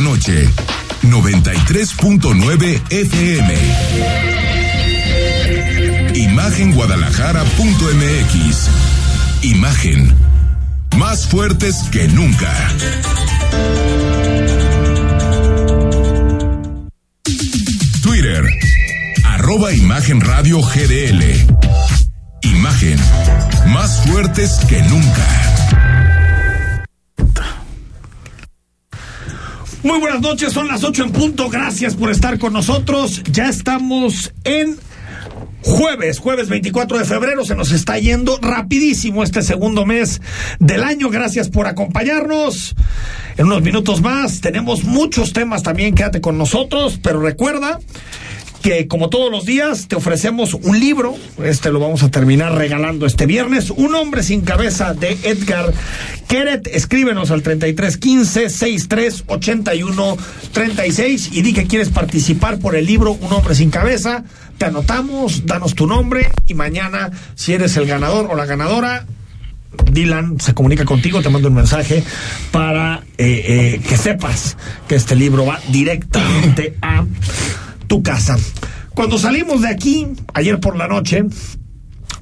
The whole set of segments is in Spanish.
noche. 93.9 FM. Imagenguadalajara.mx. Imagen. Más fuertes que nunca. Twitter. Arroba Imagen Radio GDL. Imagen. Más fuertes que nunca. Muy buenas noches, son las ocho en punto. Gracias por estar con nosotros. Ya estamos en jueves, jueves 24 de febrero. Se nos está yendo rapidísimo este segundo mes del año. Gracias por acompañarnos. En unos minutos más tenemos muchos temas también. Quédate con nosotros, pero recuerda que como todos los días te ofrecemos un libro, este lo vamos a terminar regalando este viernes, Un hombre sin cabeza de Edgar Keret, escríbenos al 3315 63 81 36 y di que quieres participar por el libro Un hombre sin cabeza, te anotamos, danos tu nombre y mañana si eres el ganador o la ganadora Dylan se comunica contigo, te mando un mensaje para eh, eh, que sepas que este libro va directamente a tu casa. Cuando salimos de aquí, ayer por la noche,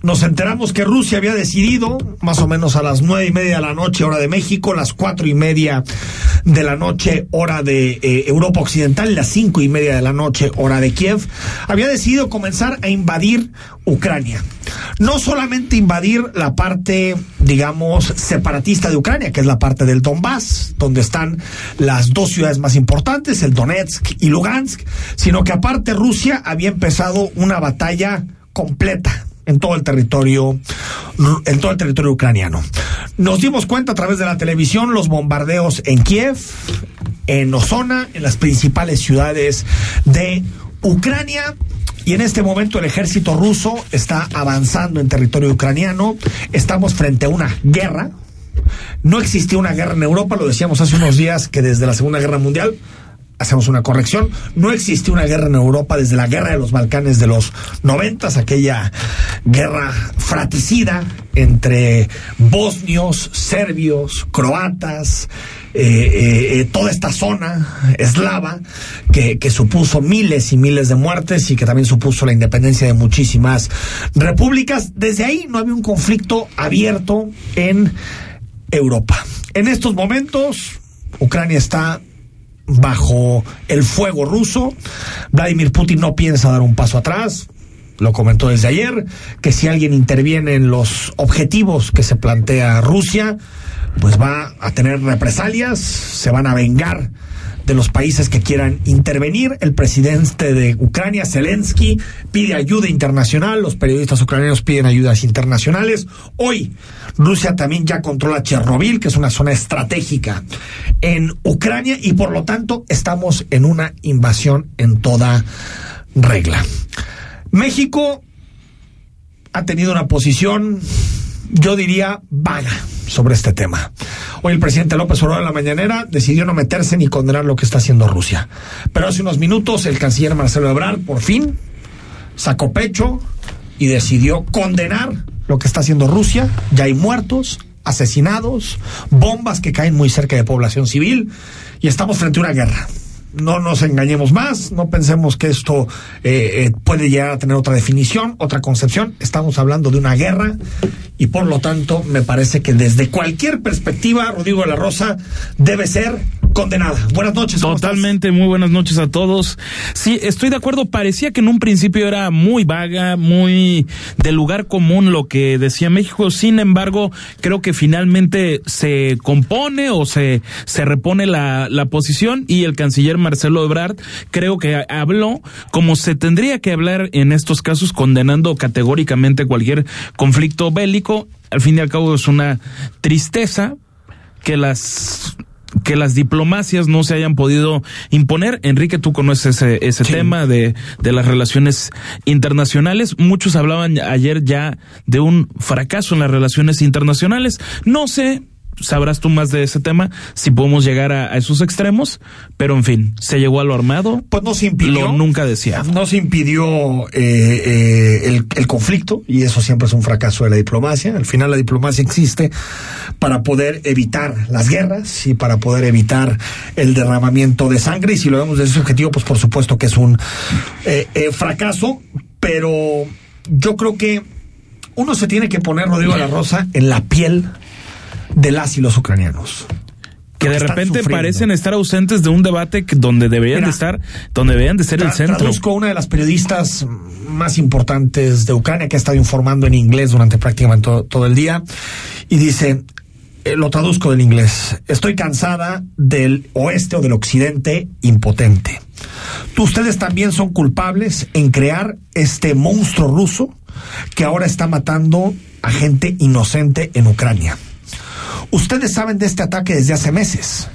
nos enteramos que Rusia había decidido, más o menos a las nueve y media de la noche, hora de México, las cuatro y media de la noche, hora de eh, Europa Occidental, las cinco y media de la noche, hora de Kiev, había decidido comenzar a invadir Ucrania. No solamente invadir la parte, digamos, separatista de Ucrania, que es la parte del Donbass, donde están las dos ciudades más importantes, el Donetsk y Lugansk, sino que aparte Rusia había empezado una batalla completa en todo el territorio, en todo el territorio ucraniano. Nos dimos cuenta a través de la televisión los bombardeos en Kiev, en Ozona, en las principales ciudades de Ucrania. Y en este momento el ejército ruso está avanzando en territorio ucraniano. Estamos frente a una guerra. No existía una guerra en Europa, lo decíamos hace unos días que desde la Segunda Guerra Mundial hacemos una corrección, no existió una guerra en Europa desde la guerra de los Balcanes de los noventas, aquella guerra fratricida entre bosnios, serbios, croatas, eh, eh, eh, toda esta zona eslava que, que supuso miles y miles de muertes y que también supuso la independencia de muchísimas repúblicas. Desde ahí no había un conflicto abierto en Europa. En estos momentos, Ucrania está bajo el fuego ruso. Vladimir Putin no piensa dar un paso atrás. Lo comentó desde ayer, que si alguien interviene en los objetivos que se plantea Rusia, pues va a tener represalias, se van a vengar de los países que quieran intervenir. El presidente de Ucrania, Zelensky, pide ayuda internacional. Los periodistas ucranianos piden ayudas internacionales. Hoy, Rusia también ya controla Chernobyl, que es una zona estratégica en Ucrania, y por lo tanto estamos en una invasión en toda regla. México ha tenido una posición, yo diría, vaga sobre este tema. Hoy el presidente López Obrador en la mañanera decidió no meterse ni condenar lo que está haciendo Rusia. Pero hace unos minutos el canciller Marcelo Ebrard por fin sacó pecho y decidió condenar lo que está haciendo Rusia. Ya hay muertos, asesinados, bombas que caen muy cerca de población civil y estamos frente a una guerra no nos engañemos más, no pensemos que esto eh, eh, puede llegar a tener otra definición, otra concepción. Estamos hablando de una guerra y por lo tanto me parece que desde cualquier perspectiva, Rodrigo de la Rosa debe ser condenada. Buenas noches. Totalmente, muy buenas noches a todos. Sí, estoy de acuerdo. Parecía que en un principio era muy vaga, muy de lugar común lo que decía México. Sin embargo, creo que finalmente se compone o se, se repone la, la posición y el canciller Marcelo Ebrard creo que habló como se tendría que hablar en estos casos, condenando categóricamente cualquier conflicto bélico. Al fin y al cabo es una tristeza que las que las diplomacias no se hayan podido imponer. Enrique, tú conoces ese, ese tema de, de las relaciones internacionales. Muchos hablaban ayer ya de un fracaso en las relaciones internacionales. No sé sabrás tú más de ese tema, si podemos llegar a, esos extremos, pero en fin, se llegó a lo armado. Pues no se impidió. Lo nunca decía. No se impidió eh, eh, el, el, conflicto, y eso siempre es un fracaso de la diplomacia. Al final la diplomacia existe para poder evitar las guerras y para poder evitar el derramamiento de sangre, y si lo vemos desde ese objetivo, pues por supuesto que es un eh, fracaso, pero yo creo que uno se tiene que poner, Rodrigo de la Rosa, en la piel de las y los ucranianos que de repente parecen estar ausentes de un debate donde deberían de estar, donde deberían de ser el centro. Traduzco una de las periodistas más importantes de Ucrania que ha estado informando en inglés durante prácticamente todo, el día y dice, eh, lo traduzco del inglés, estoy cansada del oeste o del occidente impotente. Ustedes también son culpables en crear este monstruo ruso que ahora está matando a gente inocente en Ucrania. Ustedes saben de este ataque desde hace meses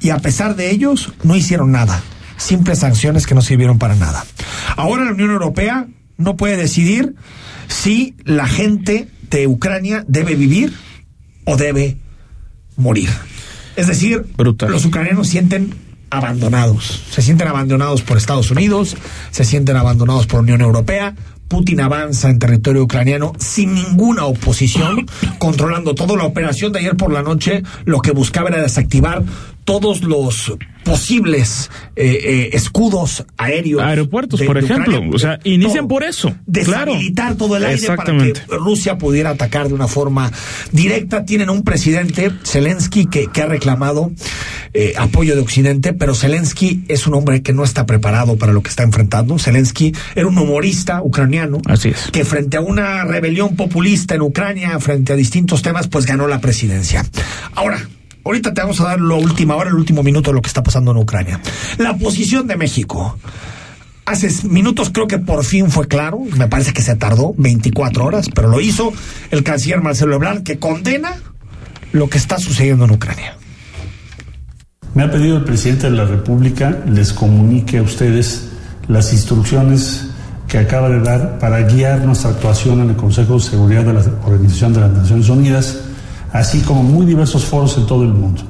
y a pesar de ellos no hicieron nada. Simples sanciones que no sirvieron para nada. Ahora la Unión Europea no puede decidir si la gente de Ucrania debe vivir o debe morir. Es decir, los ucranianos sienten abandonados. Se sienten abandonados por Estados Unidos, se sienten abandonados por la Unión Europea, Putin avanza en territorio ucraniano sin ninguna oposición, controlando toda la operación de ayer por la noche, lo que buscaba era desactivar todos los posibles eh, eh, escudos aéreos. Aeropuertos, por ejemplo. o sea, inician por eso. Deshabilitar todo el aire para que Rusia pudiera atacar de una forma directa. Tienen un presidente, Zelensky, que, que ha reclamado eh, apoyo de Occidente, pero Zelensky es un hombre que no está preparado para lo que está enfrentando. Zelensky era un humorista ucraniano. Así es. Que frente a una rebelión populista en Ucrania, frente a distintos temas, pues ganó la presidencia. Ahora, Ahorita te vamos a dar lo última hora, el último minuto de lo que está pasando en Ucrania. La posición de México. Hace minutos creo que por fin fue claro, me parece que se tardó 24 horas, pero lo hizo el canciller Marcelo Ebrard, que condena lo que está sucediendo en Ucrania. Me ha pedido el presidente de la República les comunique a ustedes las instrucciones que acaba de dar para guiar nuestra actuación en el Consejo de Seguridad de la Organización de las Naciones Unidas así como muy diversos foros en todo el mundo.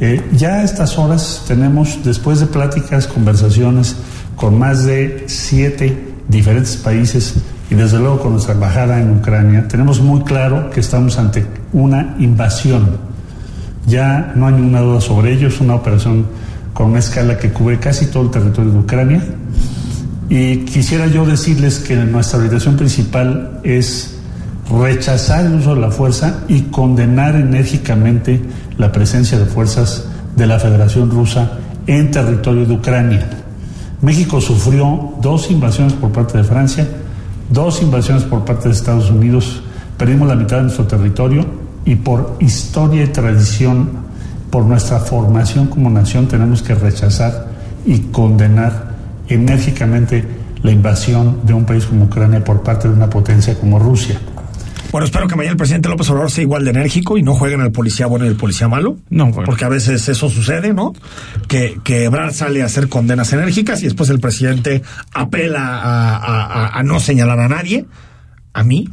Eh, ya a estas horas tenemos, después de pláticas, conversaciones con más de siete diferentes países y desde luego con nuestra embajada en Ucrania, tenemos muy claro que estamos ante una invasión. Ya no hay ninguna duda sobre ello, es una operación con una escala que cubre casi todo el territorio de Ucrania. Y quisiera yo decirles que nuestra orientación principal es rechazar el uso de la fuerza y condenar enérgicamente la presencia de fuerzas de la Federación Rusa en territorio de Ucrania. México sufrió dos invasiones por parte de Francia, dos invasiones por parte de Estados Unidos, perdimos la mitad de nuestro territorio y por historia y tradición, por nuestra formación como nación, tenemos que rechazar y condenar enérgicamente la invasión de un país como Ucrania por parte de una potencia como Rusia. Bueno, espero que mañana el presidente López Obrador sea igual de enérgico y no jueguen al policía bueno y el policía malo. No, Porque a veces eso sucede, ¿no? Que, que Ebrard sale a hacer condenas enérgicas y después el presidente apela a, a no señalar a nadie. A mí,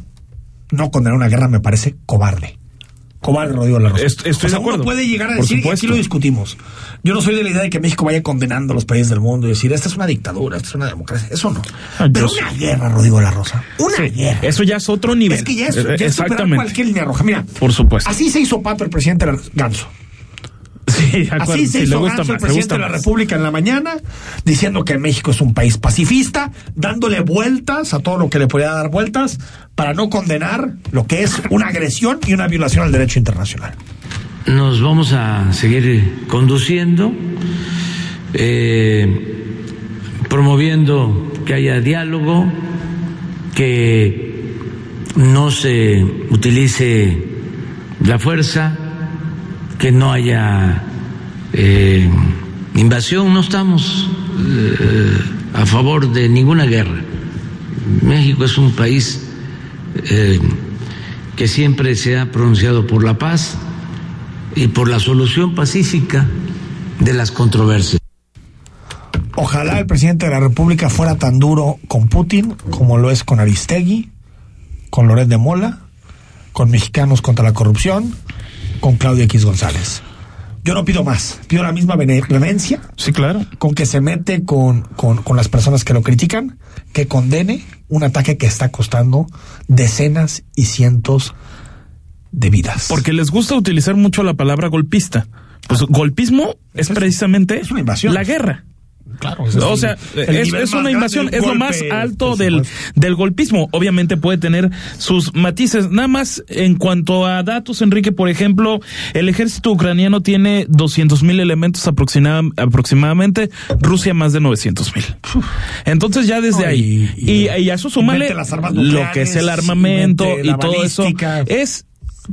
no condenar una guerra me parece cobarde cobarde Rodrigo Larrosa. Estoy o sea, Uno puede llegar a decir, y aquí lo discutimos. Yo no soy de la idea de que México vaya condenando a los países del mundo y decir, esta es una dictadura, esta es una democracia. Eso no. Ah, Pero una guerra, Rodrigo La Rosa. Una guerra. Eso ya es otro nivel. Es que ya es, ya Exactamente. cualquier línea roja. Mira. Por supuesto. Así se hizo Pato el presidente Ganso. Así se hizo Ganso, el presidente de la República en la mañana, diciendo que México es un país pacifista, dándole vueltas a todo lo que le podía dar vueltas para no condenar lo que es una agresión y una violación al derecho internacional. Nos vamos a seguir conduciendo, eh, promoviendo que haya diálogo, que no se utilice la fuerza que no haya eh, invasión, no estamos eh, a favor de ninguna guerra. México es un país eh, que siempre se ha pronunciado por la paz y por la solución pacífica de las controversias. Ojalá el presidente de la República fuera tan duro con Putin como lo es con Aristegui, con Loret de Mola, con mexicanos contra la corrupción con Claudio X González. Yo no pido más, pido la misma benevolencia. Sí, claro. Con que se mete con, con, con las personas que lo critican, que condene un ataque que está costando decenas y cientos de vidas. Porque les gusta utilizar mucho la palabra golpista. Pues golpismo es, precisamente es una invasión. la guerra. Claro, o sea, es, una invasión, es lo más alto del, del golpismo. Obviamente puede tener sus matices. Nada más en cuanto a datos, Enrique, por ejemplo, el ejército ucraniano tiene 200 mil elementos aproximadamente, Rusia más de 900 mil. Entonces ya desde ahí, y, y, a eso súmale lo que es el armamento y todo eso, es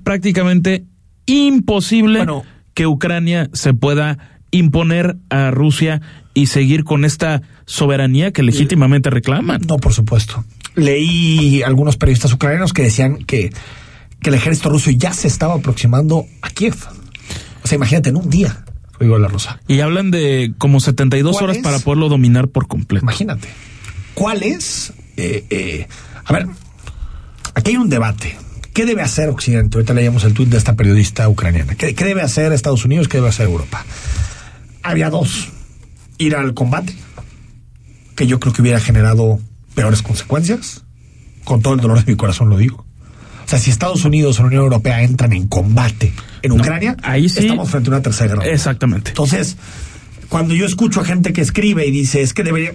prácticamente imposible que Ucrania se pueda imponer a Rusia y seguir con esta soberanía que legítimamente reclaman. No, por supuesto. Leí algunos periodistas ucranianos que decían que, que el ejército ruso ya se estaba aproximando a Kiev. O sea, imagínate, en un día, oigo la Rosa. Y hablan de como 72 horas para poderlo dominar por completo. Imagínate. ¿Cuál es? Eh, eh, a ver, aquí hay un debate. ¿Qué debe hacer Occidente? Ahorita leíamos el tuit de esta periodista ucraniana. ¿Qué, ¿Qué, debe hacer Estados Unidos? ¿Qué debe hacer Europa? Había dos ir al combate, que yo creo que hubiera generado peores consecuencias. Con todo el dolor de mi corazón lo digo. O sea, si Estados Unidos o la Unión Europea entran en combate en Ucrania, ahí sí, estamos frente a una tercera guerra. Exactamente. Entonces, cuando yo escucho a gente que escribe y dice, es que debería...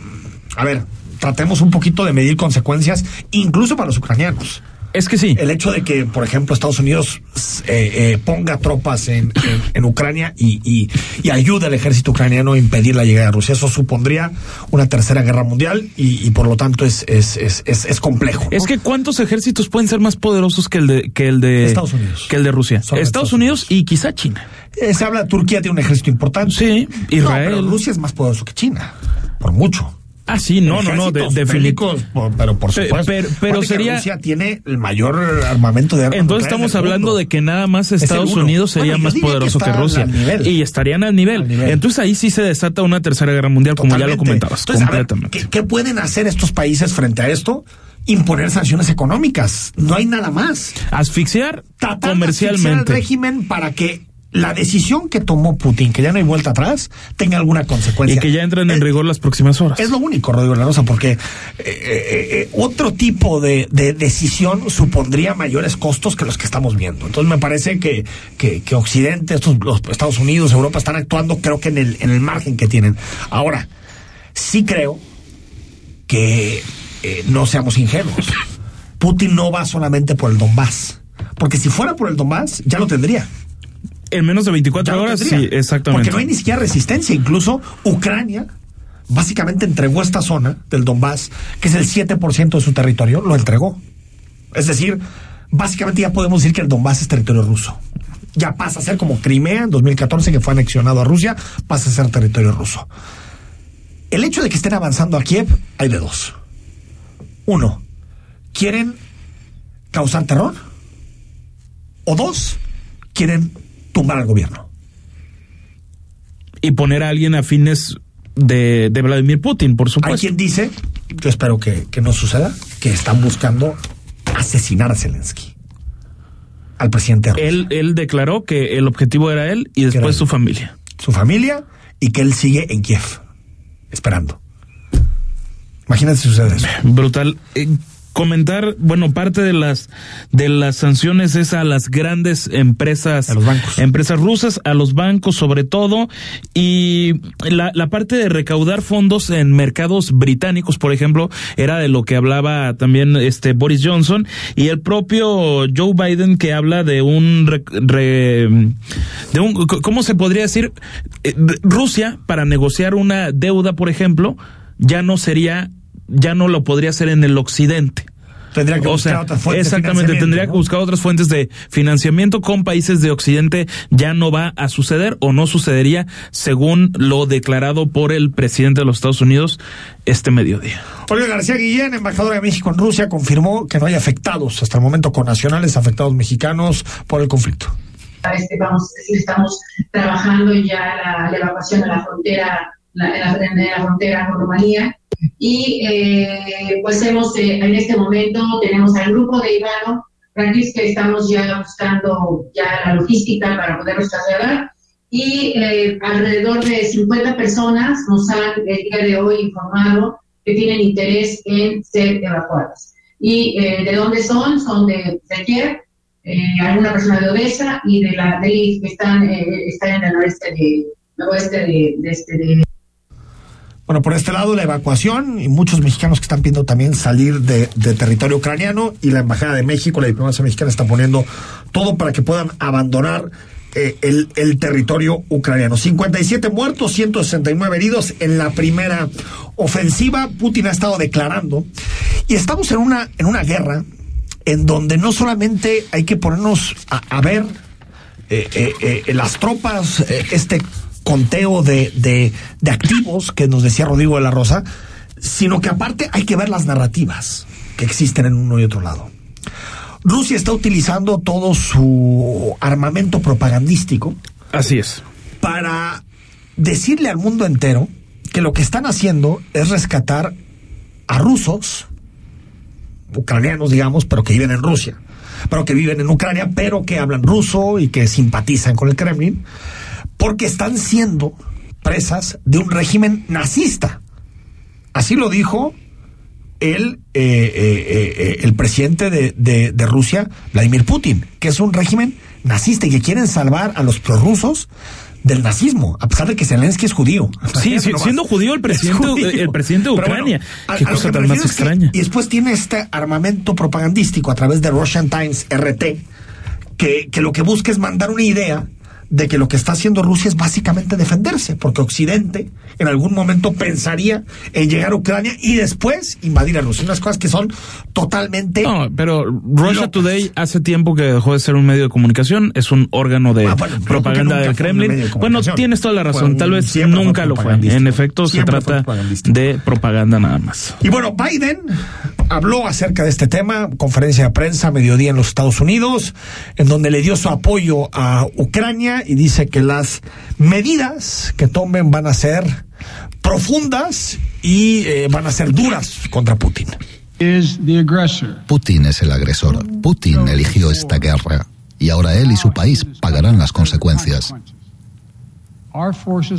A ver, tratemos un poquito de medir consecuencias, incluso para los ucranianos. Es que sí. El hecho de que, por ejemplo, Estados Unidos eh, eh, ponga tropas en, en, Ucrania y, y, y, ayude al ejército ucraniano a impedir la llegada de Rusia, eso supondría una tercera guerra mundial y, y por lo tanto es, es, es, es, complejo. Es que ¿cuántos ejércitos pueden ser más poderosos que el de, que el de Estados Unidos? Que el de Rusia. Estados, Estados Unidos, Unidos, y quizá China. Eh, se habla, Turquía tiene un ejército importante. Sí, Israel. No, pero Rusia es más poderoso que China, por mucho. Ah, sí, no, no, no, de, definitivamente. Pero por supuesto. Pero, pero sería. Rusia tiene el mayor armamento de armas. Entonces estamos hablando de que nada más Estados Unidos sería bueno, más poderoso que, que Rusia. Y estarían al nivel. al nivel. Entonces ahí sí se desata una tercera guerra mundial, Totalmente. como ya lo comentabas. Entonces, completamente. Ver, ¿qué, ¿qué, pueden hacer estos países frente a esto? Imponer sanciones económicas. No hay nada más. Asfixiar Tratar comercialmente. Asfixiar al régimen para que la decisión que tomó Putin, que ya no hay vuelta atrás, tenga alguna consecuencia. Y que ya entren en es, rigor las próximas horas. Es lo único, Rodrigo La Rosa, porque eh, eh, otro tipo de, de, decisión supondría mayores costos que los que estamos viendo. Entonces me parece que, que, que Occidente, estos, los Estados Unidos, Europa están actuando creo que en el, en el margen que tienen. Ahora, sí creo que eh, no seamos ingenuos. Putin no va solamente por el Donbass. Porque si fuera por el Donbass, ya lo tendría. En menos de 24 horas, sí, exactamente. Porque no hay ni siquiera resistencia. Incluso Ucrania básicamente entregó esta zona del Donbass, que es el 7% de su territorio, lo entregó. Es decir, básicamente ya podemos decir que el Donbass es territorio ruso. Ya pasa a ser como Crimea en 2014, que fue anexionado a Rusia, pasa a ser territorio ruso. El hecho de que estén avanzando a Kiev, hay de dos. Uno, quieren causar terror. O dos, quieren tumbar al gobierno. Y poner a alguien a fines de, de Vladimir Putin, por supuesto. Hay quien dice, yo espero que, que, no suceda, que están buscando asesinar a Zelensky, al presidente ruso. Él, él declaró que el objetivo era él y después su familia. Su familia y que él sigue en Kiev, esperando. Imagínate si sucede eso. Brutal. Eh, comentar, bueno, parte de las de las sanciones es a las grandes empresas, a los bancos. empresas rusas, a los bancos sobre todo, y la, la parte de recaudar fondos en mercados británicos, por ejemplo, era de lo que hablaba también este Boris Johnson y el propio Joe Biden que habla de un re, re, de un cómo se podría decir Rusia para negociar una deuda, por ejemplo, ya no sería ya no lo podría hacer en el occidente. Tendría que o buscar sea, otras fuentes exactamente, de tendría ¿no? que buscar otras fuentes de financiamiento con países de Occidente. Ya no va a suceder o no sucedería según lo declarado por el presidente de los Estados Unidos este mediodía. Olga García Guillén, embajadora de México en Rusia, confirmó que no hay afectados hasta el momento con nacionales afectados mexicanos por el conflicto. Este, vamos a decir, estamos trabajando ya la, la evacuación de la frontera, la, en, la, la frontera con Rumanía y eh, pues hemos, eh, en este momento tenemos al grupo de Ivano tranquilos que estamos ya buscando ya la logística para poderlos trasladar y eh, alrededor de 50 personas nos han el día de hoy informado que tienen interés en ser evacuadas. ¿Y eh, de dónde son? Son de, de eh, alguna persona de Odessa y de la de que están, están en el oeste de, oeste de, de, este, de bueno, por este lado la evacuación y muchos mexicanos que están pidiendo también salir de, territorio ucraniano y la Embajada de México, la diplomacia mexicana está poniendo todo para que puedan abandonar eh, el, territorio ucraniano. 57 muertos, 169 heridos en la primera ofensiva. Putin ha estado declarando y estamos en una, en una guerra en donde no solamente hay que ponernos a, ver eh, eh, las tropas, este conteo de, de, de activos que nos decía Rodrigo de la Rosa, sino que aparte hay que ver las narrativas que existen en uno y otro lado. Rusia está utilizando todo su armamento propagandístico. Así es. Para decirle al mundo entero que lo que están haciendo es rescatar a rusos, ucranianos, digamos, pero que viven en Rusia, pero que viven en Ucrania, pero que hablan ruso y que simpatizan con el Kremlin, porque están siendo presas de un régimen nazista. Así lo dijo el, eh, eh, eh, el presidente de, de, Rusia, Vladimir Putin, que es un régimen nazista y que quieren salvar a los prorrusos del nazismo, a pesar de que Zelensky es judío. Sí, siendo judío el presidente, el presidente de Ucrania. Qué cosa tan más extraña. y después tiene este armamento propagandístico a través de Russian Times RT, que, que lo que busca es mandar una idea de que lo que está haciendo Rusia es básicamente defenderse, porque Occidente en algún momento pensaría en llegar a Ucrania y después invadir a Rusia. Unas cosas que son totalmente. No, pero Russia Today hace tiempo que dejó de ser un medio de comunicación, es un órgano de ah, propaganda del Kremlin. bueno, tienes toda la razón, tal vez nunca lo fue. En efecto, se trata de propaganda nada más. Y bueno, Biden habló acerca de este tema, conferencia de prensa, mediodía en los Estados Unidos, en donde le dio su apoyo a Ucrania y dice que las medidas que tomen van a ser profundas y eh, van a ser duras contra Putin. Putin es el agresor. Putin eligió esta guerra y ahora él y su país pagarán las consecuencias.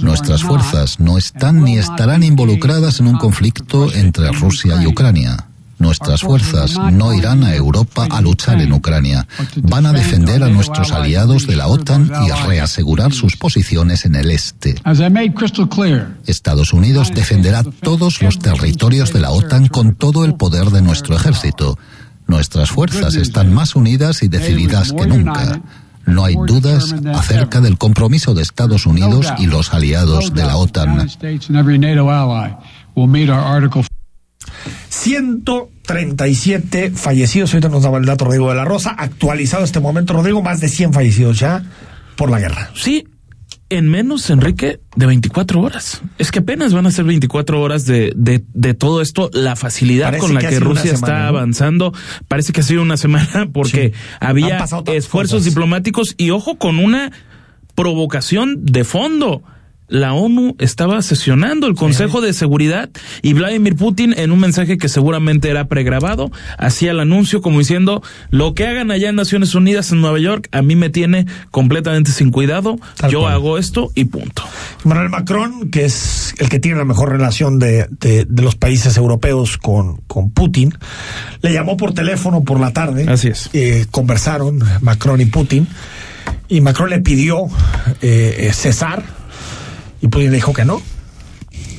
Nuestras fuerzas no están ni estarán involucradas en un conflicto entre Rusia y Ucrania. Nuestras fuerzas no irán a Europa a luchar en Ucrania. Van a defender a nuestros aliados de la OTAN y reasegurar sus posiciones en el este. Estados Unidos defenderá todos los territorios de la OTAN con todo el poder de nuestro ejército. Nuestras fuerzas están más unidas y decididas que nunca. No hay dudas acerca del compromiso de Estados Unidos y los aliados de la OTAN. 137 fallecidos. Ahorita nos daba el dato Rodrigo de la Rosa. Actualizado este momento, Rodrigo, más de 100 fallecidos ya por la guerra. Sí, en menos, Enrique, de 24 horas. Es que apenas van a ser 24 horas de, de, de todo esto. La facilidad con la que, Rusia está avanzando. Parece que ha sido una semana porque había esfuerzos diplomáticos y ojo con una provocación de fondo la ONU estaba sesionando el Consejo de Seguridad y Vladimir Putin en un mensaje que seguramente era pregrabado hacía el anuncio como diciendo lo que hagan allá en Naciones Unidas en Nueva York a mí me tiene completamente sin cuidado, yo hago esto y punto. Manuel Macron, que es el que tiene la mejor relación de, de, los países europeos con, con Putin, le llamó por teléfono por la tarde. Así es. Eh, conversaron Macron y Putin y Macron le pidió eh, eh cesar y Putin dijo que no,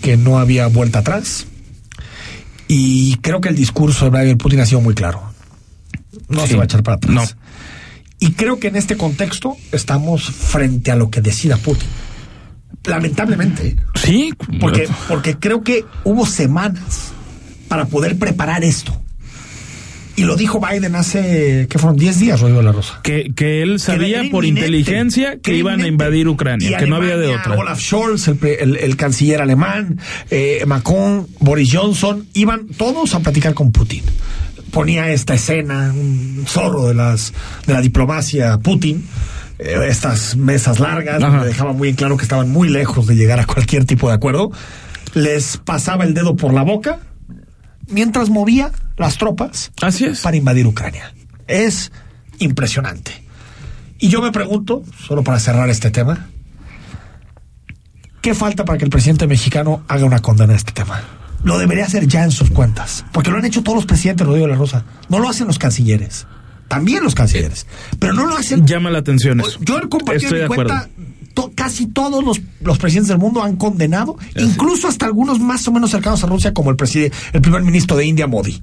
que no había vuelta atrás. Y creo que el discurso de Vladimir Putin ha sido muy claro. No se va a echar para atrás. No. Y creo que en este contexto estamos frente a lo que decida Putin. Lamentablemente. Sí. Porque, porque creo que hubo semanas para poder preparar esto. Y lo dijo Biden hace, ¿qué fueron? 10 días, Rodrigo La Rosa. Que, que él sabía por inteligencia que iban a invadir Ucrania, que no había de otra. Olaf Scholz, el, canciller alemán, eh, Macron, Boris Johnson, iban todos a platicar con Putin. Ponía esta escena, un zorro de, las, de la diplomacia Putin eh, estas mesas largas, donde dejaba muy en claro que estaban muy lejos de llegar a cualquier tipo de acuerdo. Les pasaba el dedo por la boca mientras movía las tropas Así es. para invadir Ucrania. Es impresionante. Y yo me pregunto, solo para cerrar este tema, ¿qué falta para que el presidente mexicano haga una condena a este tema? Lo debería hacer ya en sus cuentas, porque lo han hecho todos los presidentes, Rodrigo de la Rosa. No lo hacen los cancilleres. También los cancilleres. Pero no lo hacen. Llama la atención eso. Yo de mi acuerdo. To- casi todos los, los presidentes del mundo han condenado, incluso hasta algunos más o menos cercanos a Rusia, como el, preside- el primer ministro de India, Modi.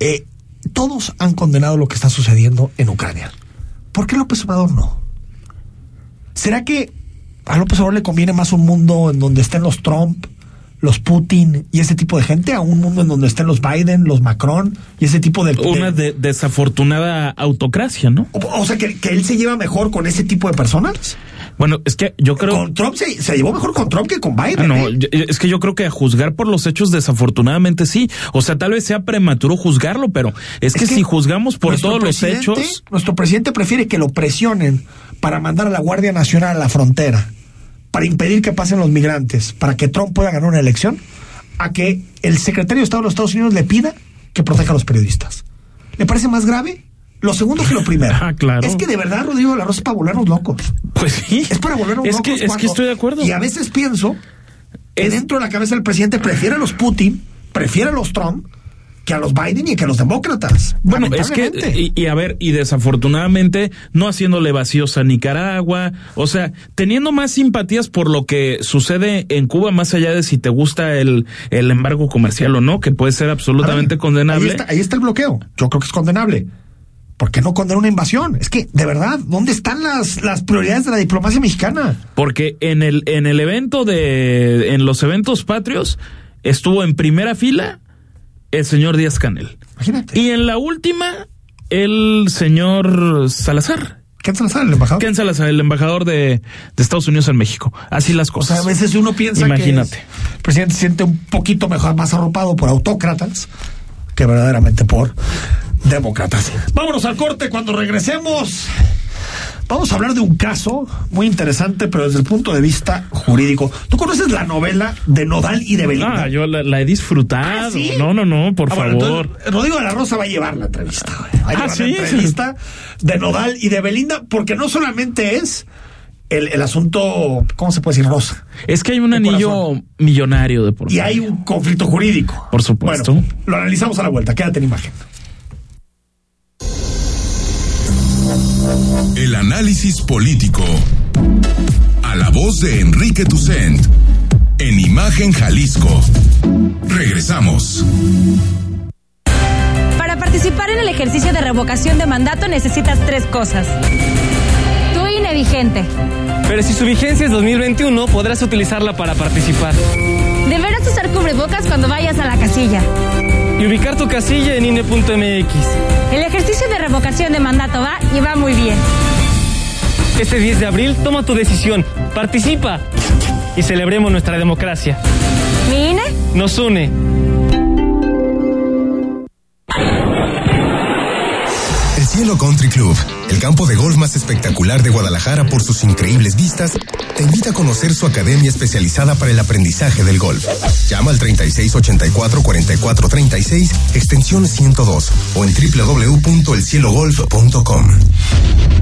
Eh, todos han condenado lo que está sucediendo en Ucrania. ¿Por qué López Obrador no? ¿Será que a López Obrador le conviene más un mundo en donde estén los Trump, los Putin y ese tipo de gente a un mundo en donde estén los Biden, los Macron y ese tipo de... Una de- de- desafortunada autocracia, ¿no? o, o sea, que, que él se lleva mejor con ese tipo de personas. Bueno, es que yo creo... Con Trump se, se llevó mejor con Trump que con Biden. Ah, no, ¿eh? es que yo creo que a juzgar por los hechos desafortunadamente sí. O sea, tal vez sea prematuro juzgarlo, pero es, que, si juzgamos por todos los hechos, Nuestro presidente prefiere que lo presionen para mandar a la Guardia Nacional a la frontera, para impedir que pasen los migrantes, para que Trump pueda ganar una elección, a que el secretario de Estado de los Estados Unidos le pida que proteja a los periodistas. ¿Le parece más grave? Lo segundo que lo primero. Ah, claro. Es que de verdad, Rodrigo de la Rosa es para volvernos locos. pues sí. Es para volvernos es locos. que, es cuando- que estoy de acuerdo. Y a veces pienso que Es- dentro de la cabeza del presidente prefiere a los Putin, prefiere a los Trump, que a los Biden y que a los demócratas. Bueno, es que, y, y a ver, y desafortunadamente, no haciéndole vacíos a Nicaragua, o sea, teniendo más simpatías por lo que sucede en Cuba, más allá de si te gusta el, el embargo comercial o no, que puede ser absolutamente ver, condenable. Ahí está, ahí está el bloqueo. Yo creo que es condenable. ¿Por qué no condena una invasión? Es que, de verdad, ¿dónde están las, las prioridades de la diplomacia mexicana? Porque en el, en el evento de, en los eventos patrios, estuvo en primera fila el señor Díaz Canel. Imagínate. Y en la última, el señor Salazar. ¿Quién se la sabe, el embajador? Ken Salazar, el embajador de, de Estados Unidos en México. Así las O cosas. sea, a veces uno piensa Imagínate. que es- el presidente se siente un poquito mejor, más arropado por autócratas que verdaderamente por demócratas. Vámonos al corte cuando regresemos. Vamos a hablar de un caso muy interesante, pero desde el punto de vista jurídico. ¿Tú conoces la novela de Nodal y de Belinda? Ah, yo la, la he disfrutado. ¿Ah, sí? No, no, no, por Ah, bueno, favor. entonces, Rodrigo de la Rosa va a llevar la entrevista. güey. Va a Ah, ¿sí? la entrevista de Nodal y de Belinda, porque no solamente es el, el asunto, ¿cómo se puede decir? Rosa. es que hay un anillo corazón. millonario de por Y hay un conflicto jurídico. Por supuesto. Bueno, lo analizamos a la vuelta. Quédate en imagen. El análisis político. A la voz de Enrique Tucent. En Imagen Jalisco. Regresamos. Para participar en el ejercicio de revocación de mandato necesitas tres cosas. Tu INE vigente. Pero si su vigencia es 2021, podrás utilizarla para participar. Deberás usar cubrebocas cuando vayas a la casilla. Y ubicar tu casilla en INE.mx. El ejercicio de revocación de mandato va y va muy bien. Este 10 de abril, toma tu decisión. Participa. Y celebremos nuestra democracia. Mi INE Nos une. Cielo Country Club, el campo de golf más espectacular de Guadalajara por sus increíbles vistas, te invita a conocer su academia especializada para el aprendizaje del golf. Llama al 3684-4436, extensión 102 o en www.elcielogolf.com.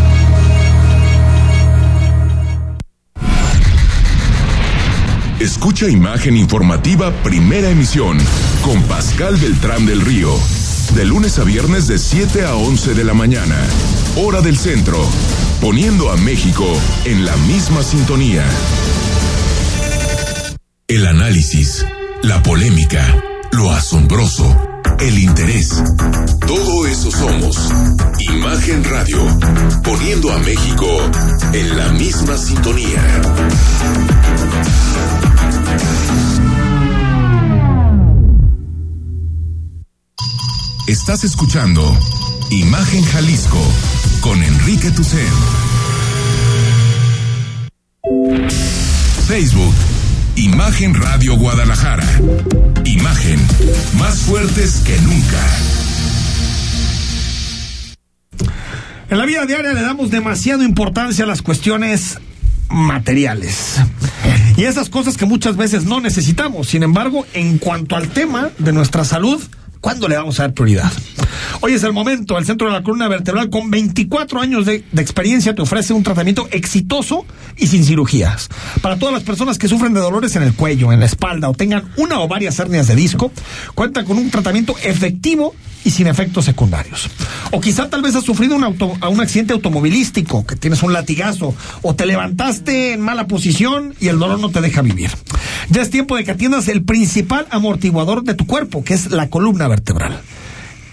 Escucha Imagen Informativa Primera Emisión con Pascal Beltrán del Río. De lunes a viernes de 7 a 11 de la mañana. Hora del centro. Poniendo a México en la misma sintonía. El análisis, la polémica, lo asombroso, el interés. Todo eso somos. Imagen Radio. Poniendo a México en la misma sintonía. Estás escuchando Imagen Jalisco con Enrique Tucen. Facebook, Imagen Radio Guadalajara. Imagen, más fuertes que nunca. En la vida diaria le damos demasiada importancia a las cuestiones materiales. Y esas cosas que muchas veces no necesitamos. Sin embargo, en cuanto al tema de nuestra salud, ¿Cuándo le vamos a dar prioridad? Hoy es el momento. El Centro de la Columna Vertebral, con 24 años de, experiencia, te ofrece un tratamiento exitoso y sin cirugías. Para todas las personas que sufren de dolores en el cuello, en la espalda o tengan una o varias hernias de disco, cuentan con un tratamiento efectivo y sin efectos secundarios. O quizá tal vez has sufrido un, auto, un accidente automovilístico, que tienes un latigazo, o te levantaste en mala posición y el dolor no te deja vivir. Ya es tiempo de que atiendas el principal amortiguador de tu cuerpo, que es la columna vertebral.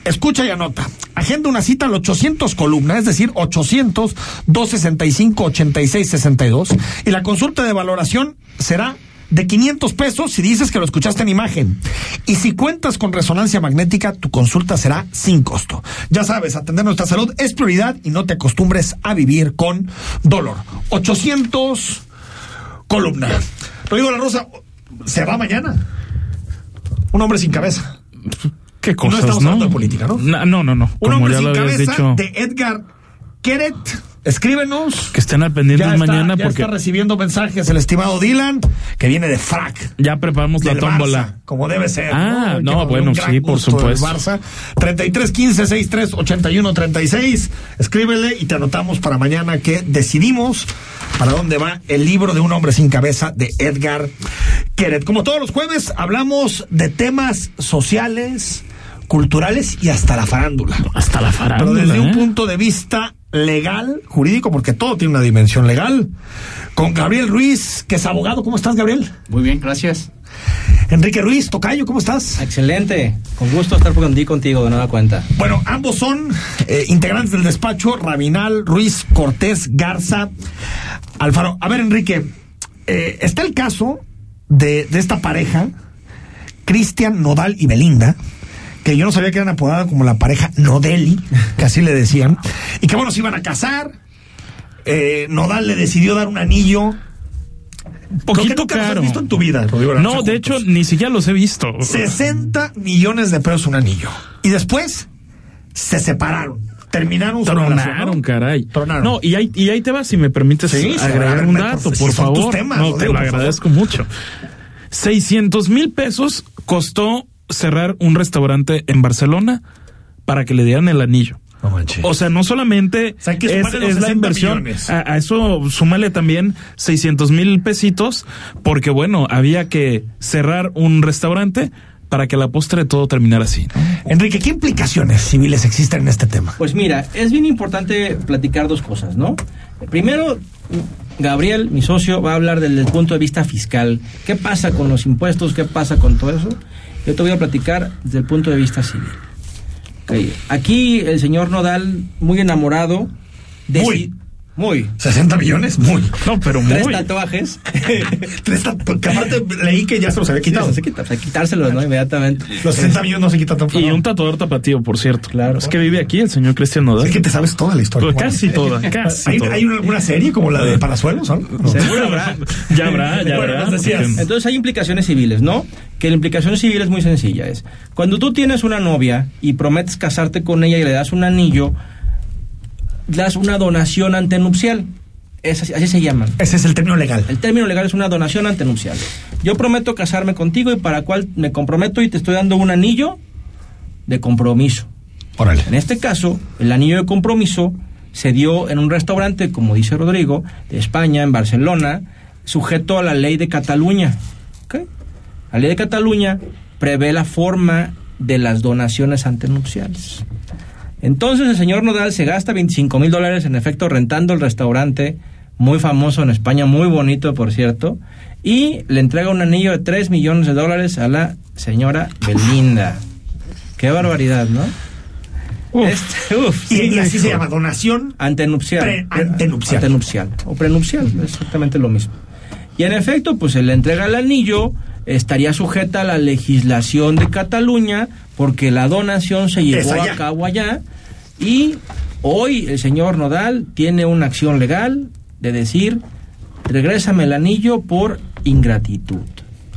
Escucha y anota. Agenda una cita al 800 columna, es decir, 800 265 86 62 y la consulta de valoración será de 500 pesos si dices que lo escuchaste en imagen. Y si cuentas con resonancia magnética, tu consulta será sin costo. Ya sabes, atender nuestra salud es prioridad y no te acostumbres a vivir con dolor. 800 columna. Rodrigo La Rosa se va mañana. Un hombre sin cabeza. ¿Qué cosas, no estamos no? hablando de política, ¿no? No, no, no. no. Un Como hombre ya sin lo cabeza dicho, de Edgar Keret. Escríbenos. que estén al pendiente Ya está, mañana ya porque está recibiendo mensajes el estimado Dylan, que viene de frac. ya preparamos la tómbola. Barça, como debe ser. Ah, no, bueno, sí, por supuesto. Barça. 33 15 63 81 36. Escríbele y te anotamos para mañana que decidimos para dónde va el libro de un hombre sin cabeza de Edgar Keret. Como todos los jueves, hablamos de temas sociales, culturales y hasta la farándula. Hasta la Pero farándula. desde un ¿eh? punto de vista legal, jurídico, porque todo tiene una dimensión legal. Con Gabriel Ruiz, que es abogado. ¿Cómo estás, Gabriel? Muy bien, gracias. Enrique Ruiz, Tocayo, ¿cómo estás? Excelente. Con gusto estar por aquí contigo de nueva cuenta. Bueno, ambos son eh, integrantes del despacho, Rabinal, Ruiz, Cortés, Garza, Alfaro. A ver, Enrique, eh, está el caso de, de esta pareja, Cristian, Nodal y Belinda, que yo no sabía que eran apodada como la pareja Nodeli, que así le decían, y que bueno, se iban a casar. Eh, Nodal le decidió dar un anillo. Creo que Poquito nunca los has visto en tu vida, Rodrigo No, de hecho, ni siquiera los he visto. 60 millones de pesos un anillo. Y después se separaron. Terminaron su relación, Tronaron, ¿no? caray. Tronaron. No, y ahí, y ahí te vas, si me permites Sí, agregar un dato, por tus favor. temas, no, Rodrigo, te lo por favor. agradezco mucho. 600 mil pesos costó cerrar un restaurante en Barcelona para que le dieran el anillo. No. O sea, no solamente sea, hay que es, la 60 inversión, a, a eso súmale también 600 mil pesitos, porque bueno, había que cerrar un restaurante para que a la postre todo terminara así. ¿no? Enrique, ¿qué implicaciones civiles existen en este tema? Pues mira, es bien importante platicar dos cosas, ¿no? Primero, Gabriel, mi socio, va a hablar desde el punto de vista fiscal. ¿Qué pasa con los impuestos? ¿Qué pasa con todo eso? Yo te voy a platicar desde el punto de vista civil. Aquí el señor Nodal, muy enamorado, deci- Muy. Muy, 60 millones, muy. No, pero tres muy. tatuajes. Tres tat- porque aparte leí que ya se los había quitado. Se quita- o sea, quitárselos, ¿no? Inmediatamente. Los 60 millones no se quitan tan Y un tatuador tapatío, por cierto. Claro. Es que vive aquí el señor Cristian Nodal. Es que te sabes toda la historia. Pues casi toda, casi ¿Hay, toda. hay una- alguna serie como la de Palazuelos? ¿no? No. Seguro habrá. Ya habrá, ya Bueno, habrá. Entonces hay implicaciones civiles, ¿no? Que la implicación civil es muy sencilla. Es cuando tú tienes una novia y prometes casarte con ella y le das un anillo, das una donación antenupcial. Es así, así se llaman. Ese es el término legal. El término legal es una donación antenupcial. Yo prometo casarme contigo y para cual me comprometo y te estoy dando un anillo de compromiso. Órale. En este caso, el anillo de compromiso se dio en un restaurante, como dice Rodrigo, de España, en Barcelona, sujeto a la ley de Cataluña. La ley de Cataluña prevé la forma de las donaciones antenupciales. Entonces el señor Nodal se gasta 25 mil dólares en efecto rentando el restaurante, muy famoso en España, muy bonito por cierto, y le entrega un anillo de 3 millones de dólares a la señora Belinda. Qué barbaridad, ¿no? Este, uf, Y, sí, y así hijo. se llama, donación. Antenupcial. Pre- antenupcial. Antenupcial. O prenupcial, es exactamente lo mismo. Y en efecto, pues se le entrega el anillo, estaría sujeta a la legislación de Cataluña, porque la donación se llevó a cabo allá. Y hoy el señor Nodal tiene una acción legal de decir, regrésame el anillo por ingratitud.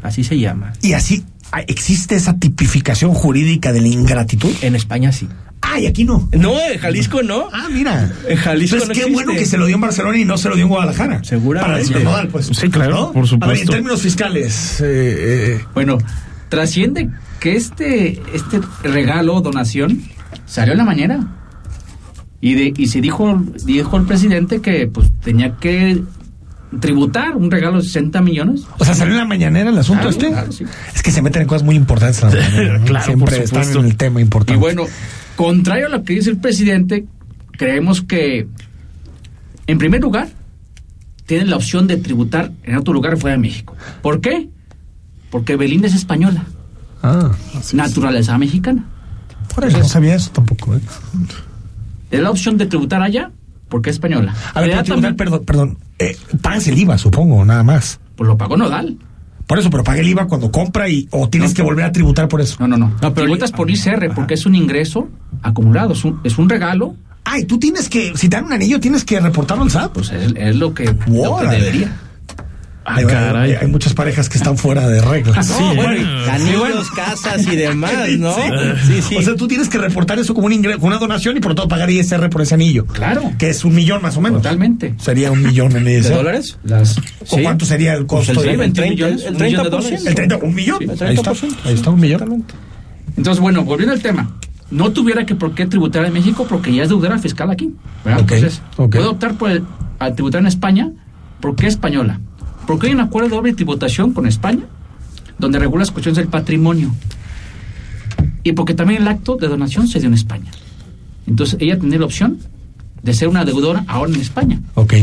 Así se llama. Y así existe esa tipificación jurídica de la ingratitud. En España sí. Ay, aquí no. No, en Jalisco no. Ah, mira. En Jalisco Entonces, no qué existe. bueno que se lo dio en Barcelona y no se lo dio en Guadalajara. Seguramente. Para Nodal, pues. Sí, claro, ¿No? por A ver, en supuesto. términos fiscales, eh, eh, Bueno, trasciende que este, este regalo, donación, salió en la mañana. Y, de, y se dijo, dijo el presidente que pues tenía que tributar un regalo de 60 millones. o sea, salió en la mañanera el asunto Claro, este. claro, sí. Es que se meten en cosas muy importantes. en la mañanera, ¿no? Claro, Siempre por están supuesto. en el tema importante. Y bueno, contrario a lo que dice el presidente, creemos que, en primer lugar, tienen la opción de tributar en otro lugar fuera de México. ¿Por qué? Porque Belinda es española, Ah, naturaleza mexicana. por eso no sabía eso tampoco. ¿eh? Es la opción de tributar allá porque es española. A ver, también, tribunal, perdón, perdón. Eh, pagas el IVA, supongo, nada más. pues lo pagó Nodal. Por eso, pero paga el IVA cuando compra y o tienes que volver a tributar por eso. No, no, no. No, pero- Tributas por ICR porque es un ingreso acumulado, es un, es un regalo, Ay, tú tienes que, si te dan un anillo, tienes que reportarlo al SAT. pues es, es lo, que, lo que Órale. Caray. hay, muchas parejas que están fuera de reglas. Sí, No, bueno, y bueno. anillos, casas y demás, ¿no? Sí. Sí, sí. O sea, tú tienes que reportar eso como un ingreso, una donación y por lo tanto pagar ISR por ese anillo. Claro. Que es un millón más o menos. Totalmente. Sería un millón en ISR. ¿De dólares? Las, ¿O sí. cuánto sería el costo? Pues el de- 20 el millones, 30, un millón de 30%. dólares. el 30, un millón. Sí, el ahí está. 30%. Ahí está un millón. Entonces, bueno, volviendo al tema, no tuviera que por qué tributar en México porque ya es deudora fiscal aquí. Entonces, ok. puede optar por el, a tributar en España porque es española. Porque hay un acuerdo de doble tributación con España donde regula las cuestiones del patrimonio. Y porque también el acto de donación se dio en España. Entonces, ella tiene la opción de ser una deudora ahora en España. Ok.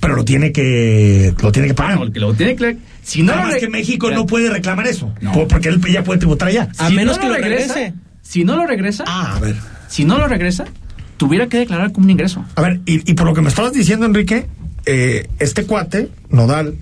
Pero lo tiene que, lo tiene que pagar. Ah, que lo tiene que... Si no Nada lo más que México no puede reclamar eso. No. Por- Porque él ya puede tributar allá. A si menos no que lo regrese. Si no lo regresa, Ah, a ver. si no lo regresa, tuviera que declarar como un ingreso. A ver, y, y por lo que me estabas diciendo, Enrique, eh, este cuate, Nodal,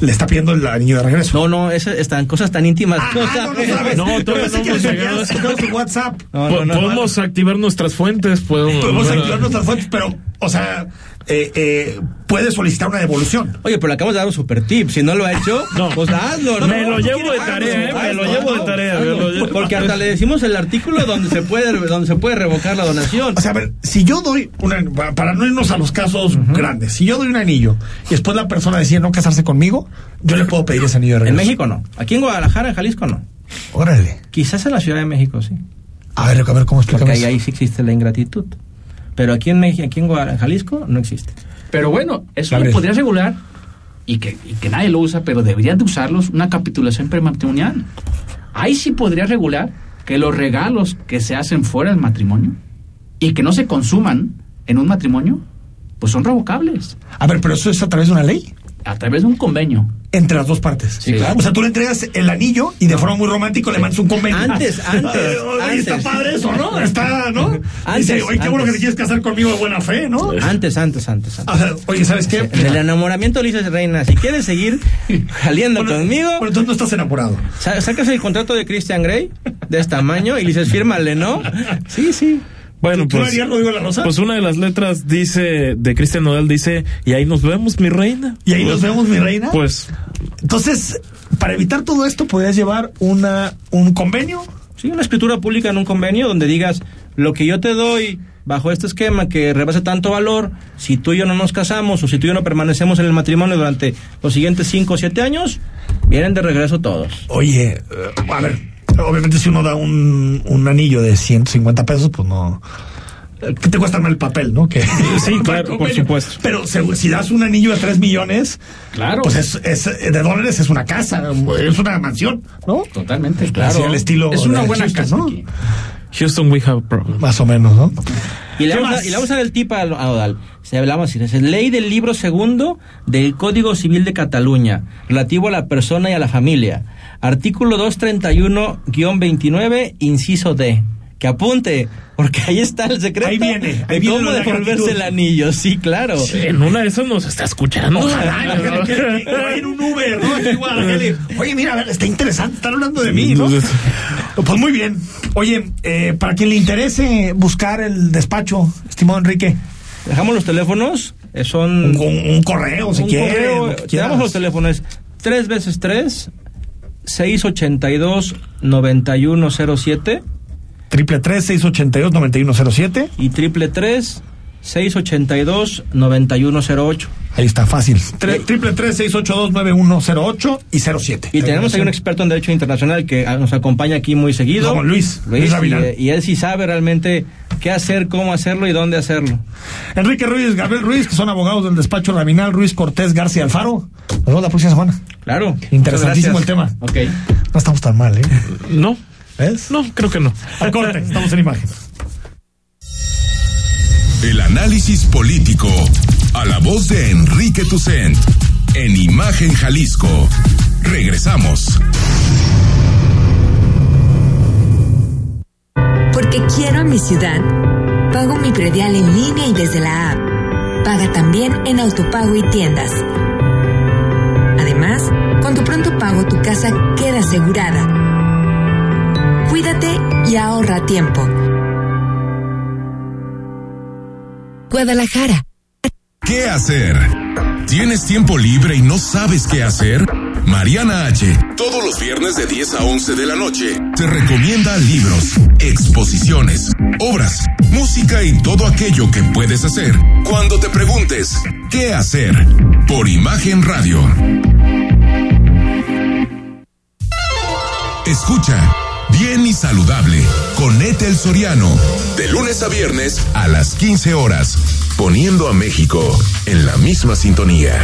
le está pidiendo el anillo de regreso. No, no, esas están cosas tan íntimas. Ah, no, no sabes. No, todavía no hemos llegado eso. su WhatsApp. No, Po- no, no, podemos activar nuestras fuentes, podemos, Podemos activar nuestras fuentes, pero, o sea, eh, eh, puede solicitar una devolución. Oye, pero le acabamos de dar un super tip. Si no lo ha hecho, No. pues hazlo. ¿no? Me lo llevo de tarea, ¿eh? Me lo llevo de tarea, hazlo. me lo llevo- Porque hasta le decimos el artículo donde se puede donde se puede revocar la donación. O sea, a ver, si yo doy, una, para no irnos a los casos grandes, si yo doy un anillo y después la persona decide no casarse conmigo, yo le puedo pedir ese anillo de En regreso. México no. Aquí en Guadalajara, en Jalisco no. Órale. Quizás en la Ciudad de México sí. A ver, a ver, ¿cómo Porque explicamos ahí, ahí sí existe la ingratitud. Pero aquí en México, aquí en, Jalisco no existe. Pero bueno, eso lo podría regular y que, y que nadie lo usa, pero deberían de usarlos una capitulación prematrimonial. Ahí sí podría regular que los regalos que se hacen fuera del matrimonio y que no se consuman en un matrimonio, pues son revocables A ver, pero eso es a través de una ley. A través de un convenio. Entre las dos partes. Sí, claro. O sea, tú le entregas el anillo y de forma muy romántica le mandas un convenio. Antes, antes, oye, antes. Está padre eso, ¿no? Está, ¿no? Antes, Dice, oye, qué bueno que te quieres casar conmigo de buena fe, ¿no? Antes, antes, antes, antes. O sea, oye, ¿sabes qué? En el enamoramiento le dices, reina, si quieres seguir saliendo Bueno, conmigo, Bueno, entonces no estás enamorado. sa- sacas el contrato de Christian Grey de este tamaño y le dices, fírmale, ¿no? Sí, sí. Bueno, ¿Tú lo pues, harías, Rodrigo La Rosa? pues una de las letras dice, de Cristian Nodal dice, y ahí nos vemos, mi reina. Y ahí nos vemos, mi reina. Pues, Entonces, para evitar todo esto, podrías llevar una, un convenio. Sí, una escritura pública en un convenio donde digas, lo que yo te doy bajo este esquema que rebase tanto valor, si tú y yo no nos casamos o si tú y yo no permanecemos en el matrimonio durante los siguientes 5 o 7 años, vienen de regreso todos. Oye, eh, a ver, obviamente si uno da un, un anillo de 150 pesos, pues no. que te cuesta más el papel, ¿no? Que, Sí, claro, por supuesto. Pero si das un anillo de 3 millones, Claro. pues es, es- de dólares es una casa, es una mansión, ¿no? Totalmente, Claro. claro. al estilo es una buena Houston, casa ¿no? aquí. Houston, we have a problem. Más o menos, ¿no? Y le, ¿Qué vamos más? a, y le vamos a dar el tip a, a Odal. Se hablamos así, es ley del libro segundo del Código Civil de Cataluña, relativo a la persona y a la familia. Artículo 231-29, inciso D. Que apunte, porque ahí está el secreto Ahí viene, ahí de viene cómo devolverse el anillo. Sí, claro. En una de esas nos está escuchando. Ojalá, que- que en un Uber, ¿no? Oye, mira, a ver, está interesante, están hablando de mí, ¿no? Entonces- Pues muy bien. Oye, eh, para quien le interese buscar el despacho, estimado Enrique, Dejamos los teléfonos, eh, son... un, correo, si un quiere. correo, lo que te quieras. damos los teléfonos. 3 veces 3, 682-9107 Triple tres, seis ochenta y dos, noventa y uno cero siete. y triple 3 682-9108. Ahí está, fácil. Tre- Triple tres, seis ocho dos, nueve uno cero ocho y cero siete. Y tenemos ahí un experto en Derecho Internacional que ah, nos acompaña aquí muy seguido. Como Luis, Luis Luis, Gavilán. y, y él sí sabe realmente qué hacer, cómo hacerlo y dónde hacerlo. Enrique Ruiz, Gabriel Ruiz, que son abogados del despacho Raminal, Ruiz Cortés, García Alfaro. Nos vemos la próxima semana. Claro. Interesantísimo el tema. Ok. No estamos tan mal, ¿eh? No, ¿Ves? no, creo que no. Al corte, estamos en imagen. El análisis político. A la voz de Enrique Tucent. En Imagen Jalisco. Regresamos. Porque quiero a mi ciudad. Pago mi predial en línea y desde la app. Paga también en autopago y tiendas. Además, con tu pronto pago tu casa queda asegurada. Cuídate y ahorra tiempo. Guadalajara. ¿Qué hacer? ¿Tienes tiempo libre y no sabes qué hacer? Mariana H. Todos los viernes de 10 a 11 de la noche te recomienda libros, exposiciones, obras, música y todo aquello que puedes hacer cuando te preguntes ¿qué hacer? Por Imagen Radio. Escucha Bien y Saludable con Ethel Soriano de lunes a viernes a las 15 horas, poniendo a México en la misma sintonía.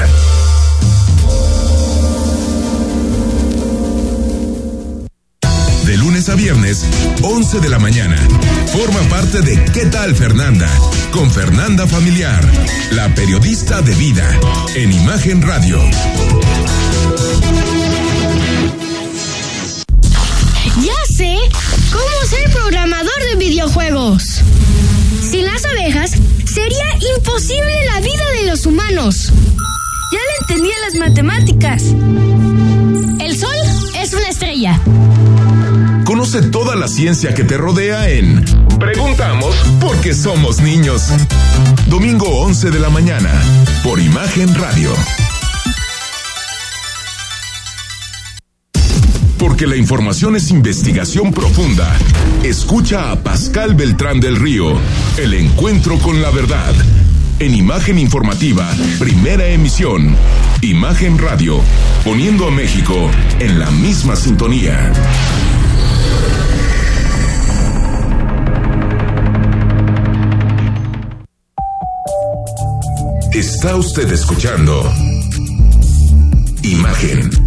De lunes a viernes, 11 de la mañana. Forma parte de ¿Qué tal Fernanda? Con Fernanda Familiar, la periodista de vida, en Imagen Radio. Sé cómo ser programador de videojuegos. Sin las abejas, sería imposible la vida de los humanos. Ya le entendí a las matemáticas. El sol es una estrella. Conoce toda la ciencia que te rodea en Preguntamos porque somos niños. Domingo 11 de la mañana, por Imagen Radio. Porque la información es investigación profunda. Escucha a Pascal Beltrán del Río, El Encuentro con la Verdad. En Imagen Informativa, primera emisión. Imagen Radio, poniendo a México en la misma sintonía. Está usted escuchando Imagen.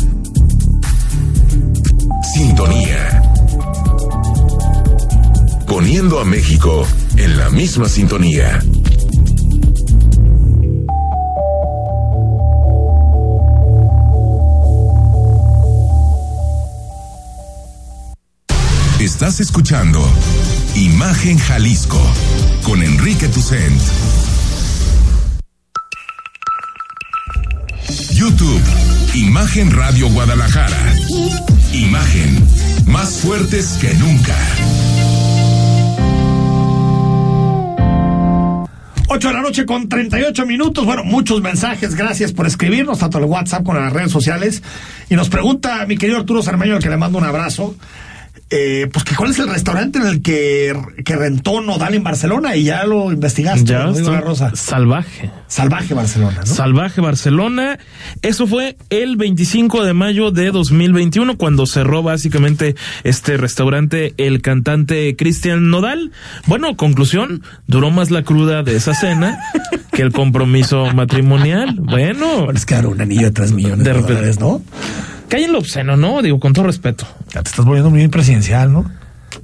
Sintonía. Poniendo a México en la misma sintonía. Estás escuchando Imagen Jalisco con Enrique Tucent. YouTube, Imagen Radio Guadalajara. Imagen, más fuertes que nunca. 8 de la noche con 38 minutos. Bueno, muchos mensajes. Gracias por escribirnos, tanto en el WhatsApp como en las redes sociales. Y nos pregunta mi querido Arturo Sarmeño, al que le mando un abrazo. Eh, pues que cuál es el restaurante en el que, que rentó Nodal en Barcelona y ya lo investigaste. Ya Rosa. Salvaje. Salvaje Barcelona, ¿no? Salvaje Barcelona. Eso fue el 25 de mayo de 2021 cuando cerró básicamente este restaurante el cantante Cristian Nodal. Bueno, conclusión, duró más la cruda de esa cena que el compromiso matrimonial. Bueno. Es que un anillo de tres millones de, repente, dólares, ¿no? Cae en lo obsceno, ¿no? Digo, con todo respeto. Ya te estás volviendo muy presidencial, ¿no?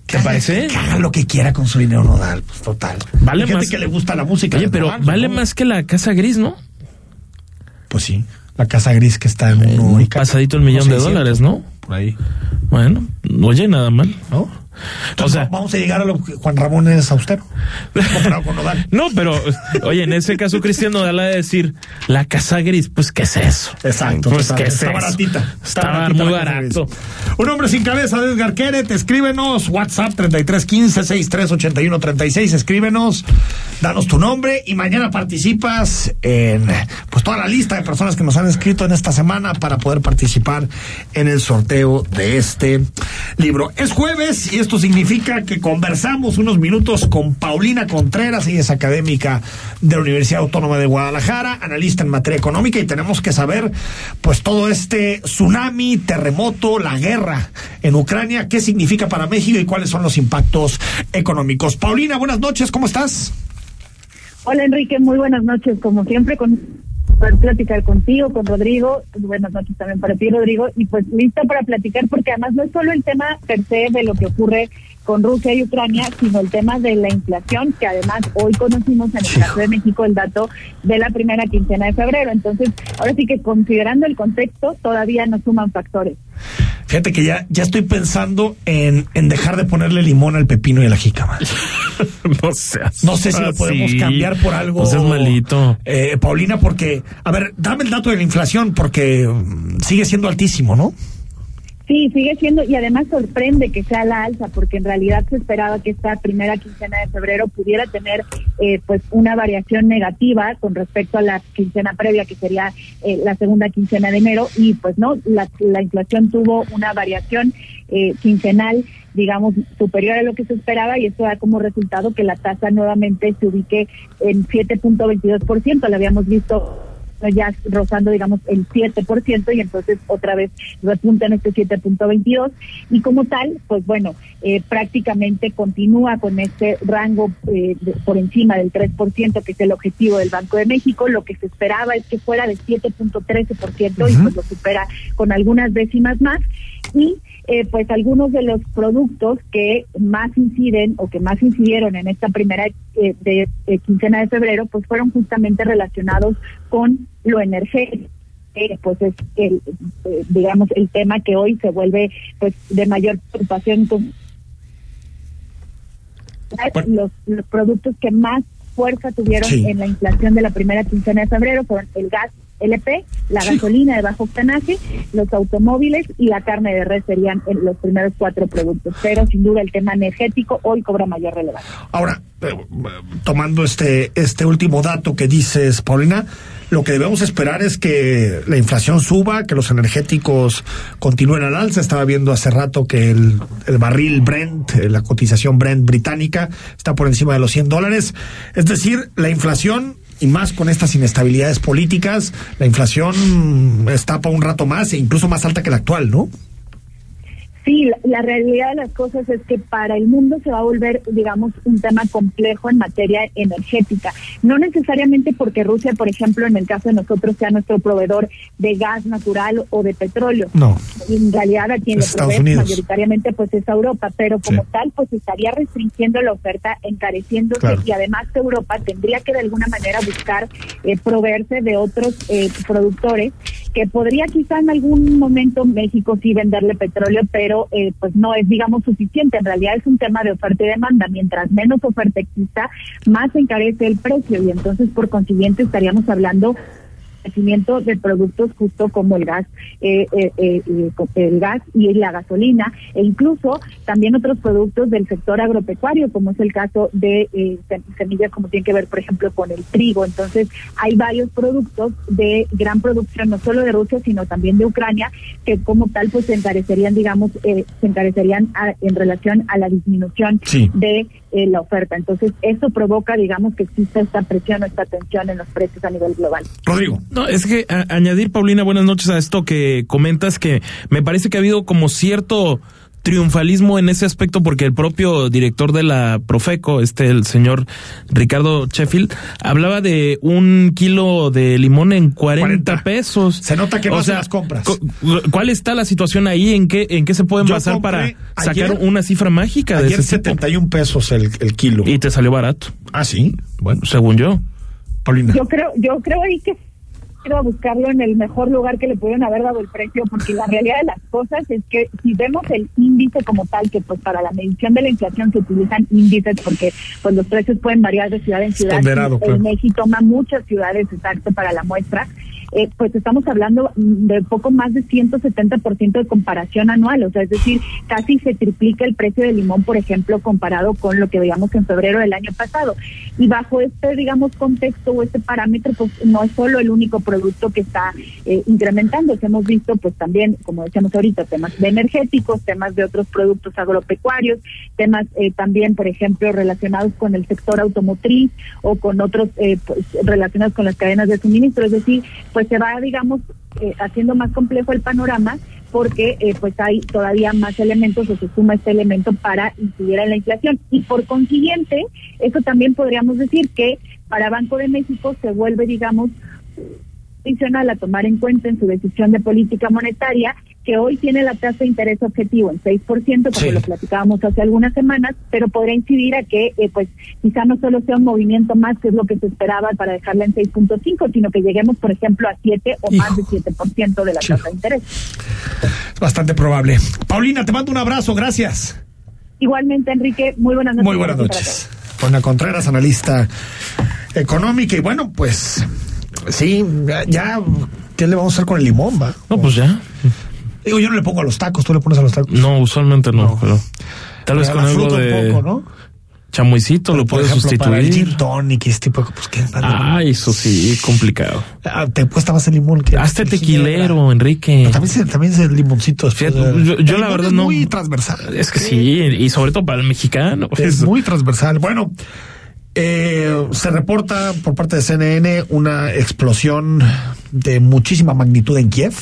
¿Te parece? Que haga lo que quiera con su dinero Nodal, pues total. Vale Hay gente más. que le gusta la música. Oye, pero Nodal, vale más que la casa gris, ¿no? Pues sí. La casa gris que está en uno y Pasadito el millón de 600, dólares, ¿no? Por ahí. Bueno, oye, nada mal. ¿No? O sea, vamos a llegar a lo que Juan Ramón es austero. comparado con Nodal. No, pero, oye, en ese caso, Cristian Nodal ha de decir, la casa gris, pues, ¿qué es eso? Exacto. Pues. ¿qué es está eso? baratita. Está baratita muy barato. Un hombre sin cabeza de Edgar Queret, escríbenos, WhatsApp 3315-638136, escríbenos, danos tu nombre y mañana participas en pues toda la lista de personas que nos han escrito en esta semana para poder participar en el sorteo de este libro. Es jueves y esto significa que conversamos unos minutos con Paulina Contreras, ella es académica de la Universidad Autónoma de Guadalajara, analista en materia económica y tenemos que saber pues todo este tsunami, terremoto, la guerra en Ucrania, qué significa para México y cuáles son los impactos económicos. Paulina, buenas noches, ¿cómo estás? Hola Enrique, muy buenas noches, como siempre con poder platicar contigo, con Rodrigo, buenas noches también para ti Rodrigo, y pues lista para platicar porque además no es solo el tema per se de lo que ocurre con Rusia y Ucrania, sino el tema de la inflación, que además hoy conocimos en el caso de México el dato de la primera quincena de febrero. Entonces, ahora sí que considerando el contexto, todavía no suman factores. Fíjate que ya, ya estoy pensando en, en dejar de ponerle limón al pepino y a la jícama. no seas No sé si lo podemos así. cambiar por algo. No seas malito. Eh, Paulina, porque, a ver, dame el dato de la inflación, porque mm, sigue siendo altísimo, ¿no? Sí, sigue siendo, y además sorprende que sea la alza, porque en realidad se esperaba que esta primera quincena de febrero pudiera tener eh, pues una variación negativa con respecto a la quincena previa, que sería eh, la segunda quincena de enero, y pues no, la, la inflación tuvo una variación eh, quincenal digamos, superior a lo que se esperaba y esto da como resultado que la tasa nuevamente se ubique en 7.22%, lo habíamos visto ya rozando, digamos, el 7% y entonces otra vez repunta en este 7.22 y como tal, pues bueno, eh, prácticamente continúa con este rango eh, de- por encima del 3%, que es el objetivo del Banco de México. Lo que se esperaba es que fuera de 7.13% y pues lo supera con algunas décimas más. Y eh, pues algunos de los productos que más inciden o que más incidieron en esta primera eh, de, quincena de febrero, pues fueron justamente relacionados con lo energético. Eh, pues es el, eh, digamos el tema que hoy se vuelve pues de mayor preocupación con los, los productos que más fuerza tuvieron Sí. en la inflación de la primera quincena de febrero fueron el gas LP, la gasolina de bajo octanaje, los automóviles y la carne de res serían eh, los primeros cuatro productos. Pero sin duda el tema energético hoy cobra mayor relevancia. Ahora, eh, tomando este, este último dato que dices, Paulina, lo que debemos esperar es que la inflación suba, que los energéticos continúen al alza. Estaba viendo hace rato que el, el barril Brent, eh, la cotización Brent británica, está por encima de los 100 dólares. Es decir, la inflación, y más con estas inestabilidades políticas, la inflación está para un rato más e incluso más alta que la actual, ¿no? Sí, la, la realidad de las cosas es que para el mundo se va a volver, digamos, un tema complejo en materia energética. No necesariamente porque Rusia, por ejemplo, en el caso de nosotros, sea nuestro proveedor de gas natural o de petróleo. No. En realidad a quien le provee Unidos. mayoritariamente pues es a Europa, pero como Sí. tal pues estaría restringiendo la oferta, encareciéndose Claro. y además Europa tendría que de alguna manera buscar eh, proveerse de otros eh, productores que podría quizá en algún momento México sí venderle petróleo, pero eh, pues no es digamos suficiente. En realidad es un tema de oferta y demanda. Mientras menos oferta exista, más encarece el precio y entonces por consiguiente estaríamos hablando abastecimiento de productos justo como el gas, eh, eh, eh, eh, el gas y la gasolina, e incluso también otros productos del sector agropecuario, como es el caso de sem- semillas, como tiene que ver, por ejemplo, con el trigo. Entonces, hay varios productos de gran producción, no solo de Rusia, sino también de Ucrania, que como tal, pues se encarecerían, digamos, eh, se encarecerían a- en relación a la disminución Sí. de eh, la oferta. Entonces, eso provoca, digamos, que exista esta presión o esta tensión en los precios a nivel global. Rodrigo. No, es que a- añadir, Paulina, buenas noches a esto que comentas, que me parece que ha habido como cierto triunfalismo en ese aspecto porque el propio director de la Profeco, este el señor Ricardo Sheffield, hablaba de un kilo de limón en 40, pesos. Se nota que no hace las compras. cu- ¿Cuál está la situación ahí? ¿En qué, en qué se pueden Yo basar para compré sacar ayer- una cifra mágica de Ayer ese tipo? 71 pesos el, el kilo. Y te salió barato. Ah, sí. Bueno, según yo. Paulina. Yo creo, yo creo ahí que ido a buscarlo en el mejor lugar que le pudieron haber dado el precio, porque la realidad de las cosas es que si vemos el índice como tal, que pues para la medición de la inflación se utilizan índices porque pues los precios pueden variar de ciudad en ciudad. ponderado, claro. El MEGI toma muchas ciudades exacto para la muestra. Eh, pues estamos hablando de poco más de 170% de comparación anual, o sea, es decir, casi se triplica el precio del limón, por ejemplo, comparado con lo que veíamos en febrero del año pasado. Y bajo este, digamos, contexto o este parámetro, pues no es solo el único producto que está eh, incrementándose. Hemos visto, pues también, como decíamos ahorita, temas de energéticos, temas de otros productos agropecuarios, temas eh, también, por ejemplo, relacionados con el sector automotriz o con otros eh, pues, relacionados con las cadenas de suministro. Es decir, pues se va, digamos, eh, haciendo más complejo el panorama porque eh, pues hay todavía más elementos o se suma este elemento para incidir en la inflación. Y por consiguiente eso también podríamos decir que para Banco de México se vuelve digamos adicional a tomar en cuenta en su decisión de política monetaria que hoy tiene la tasa de interés objetivo en 6%, como Sí. lo platicábamos hace algunas semanas, pero podría incidir a que, eh, pues, quizá no solo sea un movimiento más, que es lo que se esperaba para dejarla en 6.5, sino que lleguemos, por ejemplo, a 7 o más de 7% de la tasa de interés. Es bastante probable. Paulina, te mando un abrazo, gracias. Igualmente, Enrique, muy buenas noches. Muy buenas noches. Paulina Contreras, analista económica. Y bueno, pues sí, ya, ya, ¿qué le vamos a hacer con el limón, va? No, pues ya. Digo, yo no le pongo a los tacos, tú le pones a los tacos. No, usualmente no, pero tal vez Pero con algo un de poco, ¿no? chamuicito lo puedes ejemplo, para el sustituir. gin tonic y ese tipo pues qué Ah, eso sí, complicado. Ah, te cuesta más el limón que Hazte tequilero. Enrique. Pero También se, también es el limoncito. después Fíjate, de- yo, el yo la verdad es no. muy transversal. Es que sí, y sobre todo para el mexicano. Es pues. muy transversal. Bueno, eh, se reporta por parte de CNN una explosión de muchísima magnitud en Kiev.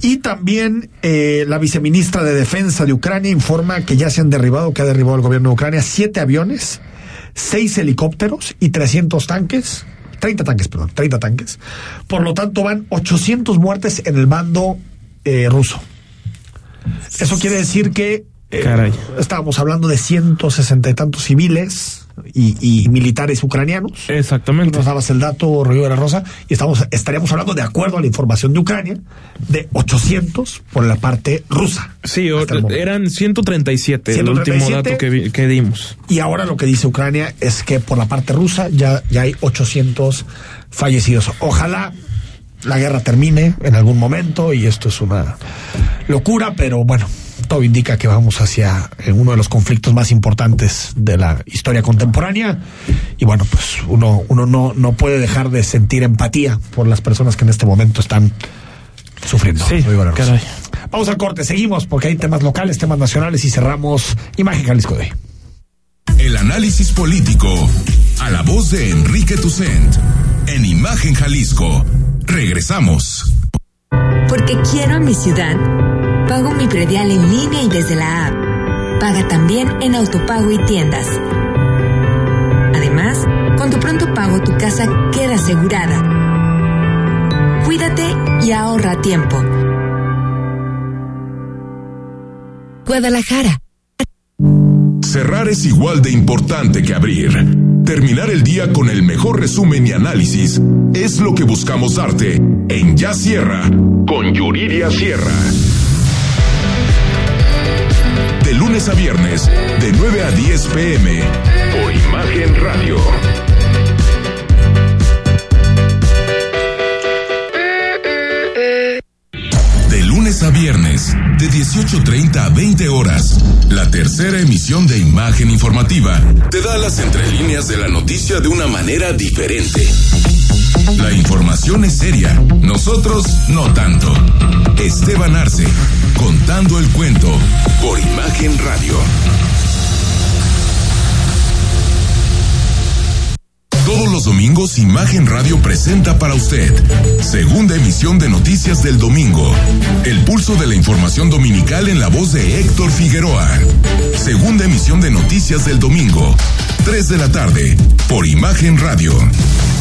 Y también eh, la viceministra de Defensa de Ucrania informa que ya se han derribado, que ha derribado el gobierno de Ucrania, siete aviones, seis helicópteros y 300 tanques. 30 tanques, perdón, 30 tanques. Por lo tanto, van 800 muertes en el bando eh, ruso. Eso quiere decir que eh, Caray. estábamos hablando de 160 y tantos civiles y, y militares ucranianos. Exactamente. Tú nos dabas el dato, la Rosa, y estamos, estaríamos hablando, de acuerdo a la información de Ucrania, de 800 por la parte rusa. Sí, o- el eran 137, el 137. último dato que, vi- que dimos. Y ahora lo que dice Ucrania es que por la parte rusa ya, ya hay 800 fallecidos. Ojalá la guerra termine en algún momento y esto es una locura, pero bueno, todo indica que vamos hacia eh, uno de los conflictos más importantes de la historia contemporánea y bueno, pues uno, uno no, no puede dejar de sentir empatía por las personas que en este momento están sufriendo. Sí, caray. Vamos al corte, seguimos porque hay temas locales, temas nacionales y cerramos Imagen Jalisco de hoy. El análisis político a la voz de Enrique Tucent en Imagen Jalisco. Regresamos. Porque quiero a mi ciudad, pago mi predial en línea y desde la app. Paga también en autopago y tiendas. Además, con tu pronto pago tu casa queda asegurada. Cuídate y ahorra tiempo. Guadalajara. Cerrar es igual de importante que abrir. Terminar el día con el mejor resumen y análisis es lo que buscamos darte en Ya Sierra con Yuridia Sierra lunes a viernes, de 9 a 10 pm, por Imagen Radio. De lunes a viernes, de 18.30 a 20 horas, la tercera emisión de Imagen Informativa te da las entrelíneas de la noticia de una manera diferente. La información es seria, nosotros no tanto. Esteban Arce, contando el cuento por Imagen Radio. Todos los domingos Imagen Radio presenta para usted segunda emisión de Noticias del Domingo. El pulso de la información dominical en la voz de Héctor Figueroa. Segunda emisión de Noticias del Domingo. 3 de la tarde por Imagen Radio.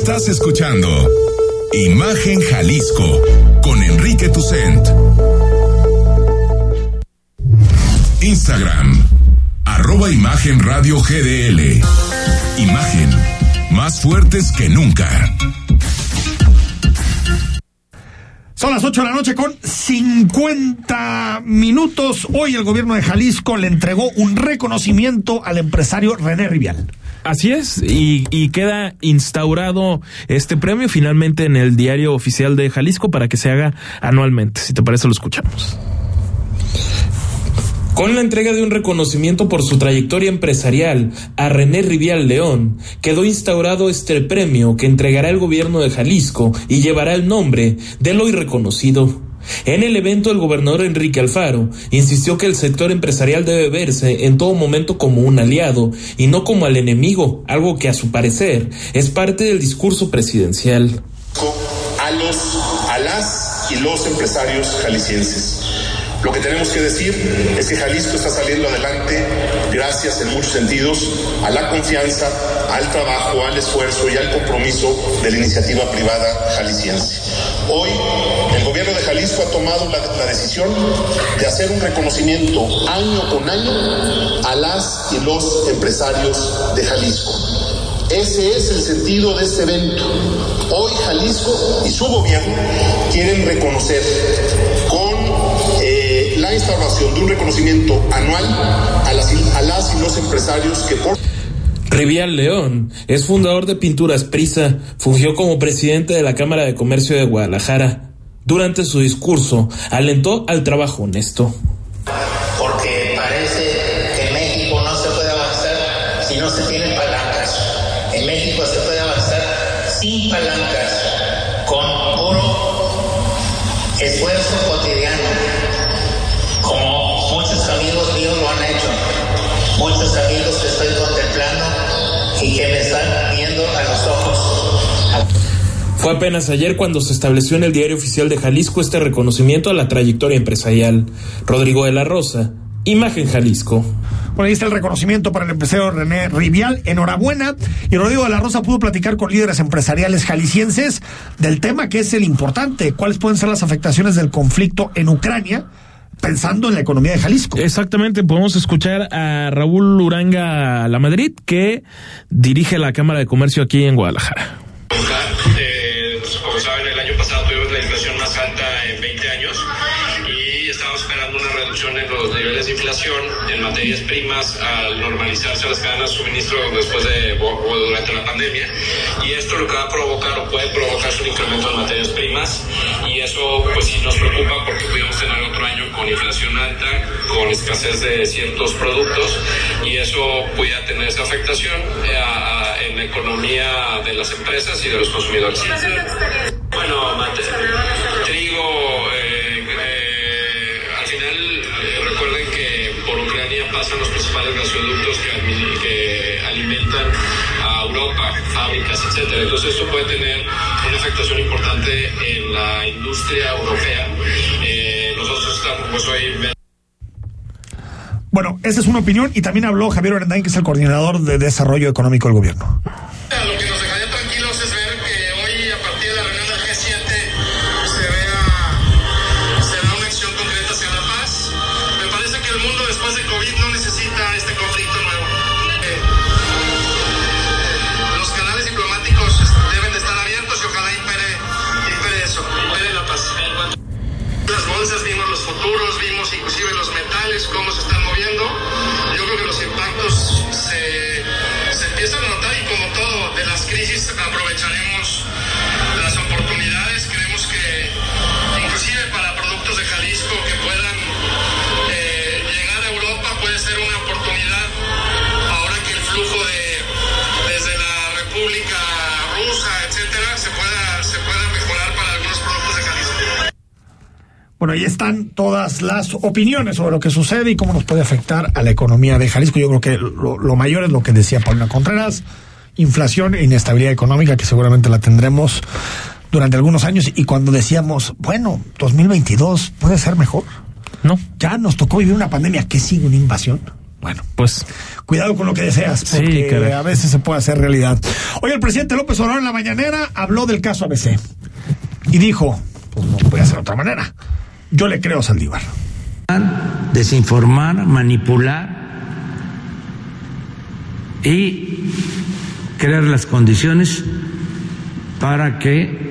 Estás escuchando Imagen Jalisco con Enrique Tucent. Instagram, arroba Imagen Radio GDL. Imagen, más fuertes que nunca. Son las 8 de la noche con 50 minutos. Hoy el gobierno de Jalisco le entregó un reconocimiento al empresario René Rivial. Así es, y, queda instaurado este premio finalmente en el diario oficial de Jalisco para que se haga anualmente. Si te parece, lo escuchamos. Con la entrega de un reconocimiento por su trayectoria empresarial a René Rivial León, quedó instaurado este premio que entregará el gobierno de Jalisco y llevará el nombre del hoy reconocido. En el evento, el gobernador Enrique Alfaro insistió que el sector empresarial debe verse en todo momento como un aliado y no como al enemigo, algo que a su parecer es parte del discurso presidencial. A los, a las y los empresarios jaliscienses. Lo que tenemos que decir es que Jalisco está saliendo adelante gracias en muchos sentidos a la confianza, al trabajo, al esfuerzo y al compromiso de la iniciativa privada jalisciense. Hoy el gobierno de Jalisco ha tomado la, la, decisión de hacer un reconocimiento año con año a las y los empresarios de Jalisco. Ese es el sentido de este evento. Hoy Jalisco y su gobierno quieren reconocer con la instauración de un reconocimiento anual a las, a las y los empresarios que por Rivial León es fundador de Pinturas Prisa, fungió como presidente de la Cámara de Comercio de Guadalajara. Durante su discurso, alentó al trabajo honesto. Viendo a los ojos. Fue apenas ayer cuando se estableció en el Diario Oficial de Jalisco este reconocimiento a la trayectoria empresarial. Rodrigo de la Rosa, Imagen Jalisco. Bueno, ahí está el reconocimiento para el empresario René Rivial. Enhorabuena. Y Rodrigo de la Rosa pudo platicar con líderes empresariales jaliscienses del tema que es el importante. ¿Cuáles pueden ser las afectaciones del conflicto en Ucrania? Pensando en la economía de Jalisco. Exactamente, podemos escuchar a Raúl Uranga La Madrid, que dirige la Cámara de Comercio aquí en Guadalajara. Eh, pues, como saben, el año pasado tuvimos la inflación más alta en 20 años y estamos esperando una reducción en los niveles de inflación en materias primas al normalizarse las cadenas de suministro después de o durante la pandemia y esto lo que va a provocar o puede provocar es un incremento en materias primas. Y eso pues sí nos preocupa porque pudimos tener otro año con inflación alta, con escasez de ciertos productos. Y eso pudiera tener esa afectación eh, en la economía de las empresas y de los consumidores. Bueno, mate, trigo, eh, eh, al final eh, recuerden que por Ucrania pasan los principales gasoductos que alimentan Europa, fábricas, etcétera. Entonces esto puede tener una afectación importante en la industria europea. Eh, nosotros estamos pues hoy Bueno, esa es una opinión y también habló Javier Orendain, que es el coordinador de desarrollo económico del gobierno. Bueno, ahí están todas las opiniones sobre lo que sucede y cómo nos puede afectar a la economía de Jalisco. Yo creo que lo, lo mayor es lo que decía Paulina Contreras, inflación e inestabilidad económica que seguramente la tendremos durante algunos años y cuando decíamos, bueno, 2022 puede ser mejor. No. Ya nos tocó vivir una pandemia que sigue una invasión. Bueno, pues cuidado con lo que deseas, Sí, porque a veces se puede hacer realidad. Hoy el presidente López Obrador en la mañanera habló del caso ABC y dijo, pues no puede ser de otra manera. Yo le creo a Saldívar. desinformar, manipular y crear las condiciones para que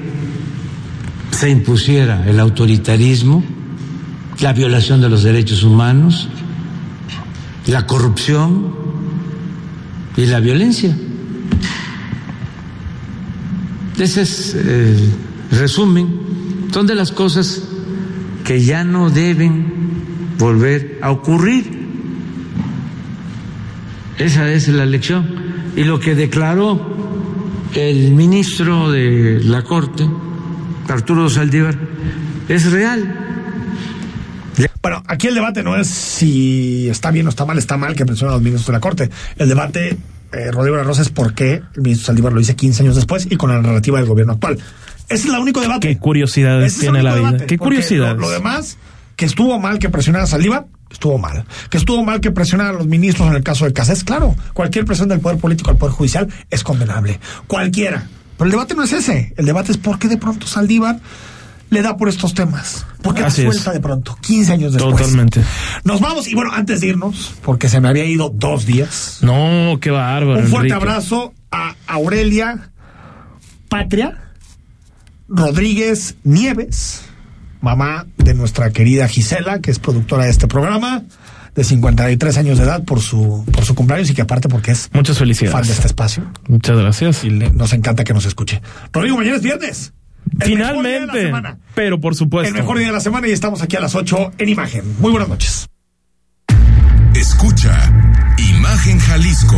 se impusiera el autoritarismo, la violación de los derechos humanos, la corrupción y la violencia. Ese es el resumen. Son de las cosas que ya no deben volver a ocurrir. Esa es la lección. Y lo que declaró el ministro de la Corte, Arturo Saldívar, es real. Bueno, aquí el debate no es si está bien o está mal, está mal que mencionen a los ministros de la Corte. El debate, eh, Rodrigo de la es por qué el ministro Saldívar lo dice 15 años después y con la narrativa del gobierno actual. Ese es el único debate. Qué curiosidades Ese tiene la vida. debate, Qué porque curiosidades. Lo, lo demás, que estuvo mal que presionara a Saldívar, estuvo mal. Que estuvo mal que presionara a los ministros en el caso de Casés, claro. Cualquier presión del Poder Político al Poder Judicial es condenable. Cualquiera. Pero el debate no es ese. El debate es por qué de pronto Saldívar le da por estos temas. ¿Por qué Así suelta de pronto? 15 años después. Totalmente. Nos vamos y bueno, antes de irnos, porque se me había ido dos días. No, qué bárbaro. Un fuerte Enrique. abrazo a Aurelia Patria Rodríguez Nieves, mamá de nuestra querida Gisela, que es productora de este programa, de 53 años de edad por su, por su cumpleaños y que aparte porque es Muchas felicidades. fan de este espacio. Muchas gracias. Y le- nos encanta que nos escuche. Rodrigo, mañana es viernes. El mejor día de la Finalmente. semana. Pero por supuesto. El mejor día de la semana y estamos aquí a las 8 en imagen. Muy buenas noches. Escucha Imagen Jalisco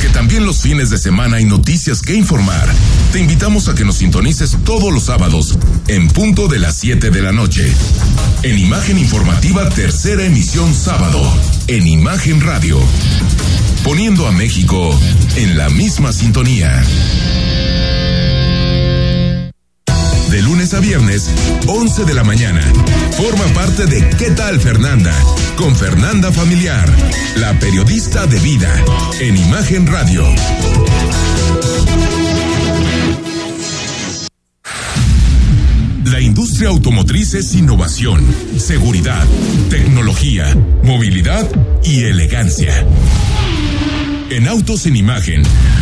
Porque también los fines de semana hay noticias que informar. Te invitamos a que nos sintonices todos los sábados en punto de las 7 de la noche. En Imagen Informativa, tercera emisión sábado. En Imagen Radio. Poniendo a México en la misma sintonía. Lunes a viernes, 11 de la mañana. Forma parte de ¿Qué tal Fernanda? Con Fernanda Familiar, la periodista de vida, en Imagen Radio. La industria automotriz es innovación, seguridad, tecnología, movilidad y elegancia. En Autos en Imagen,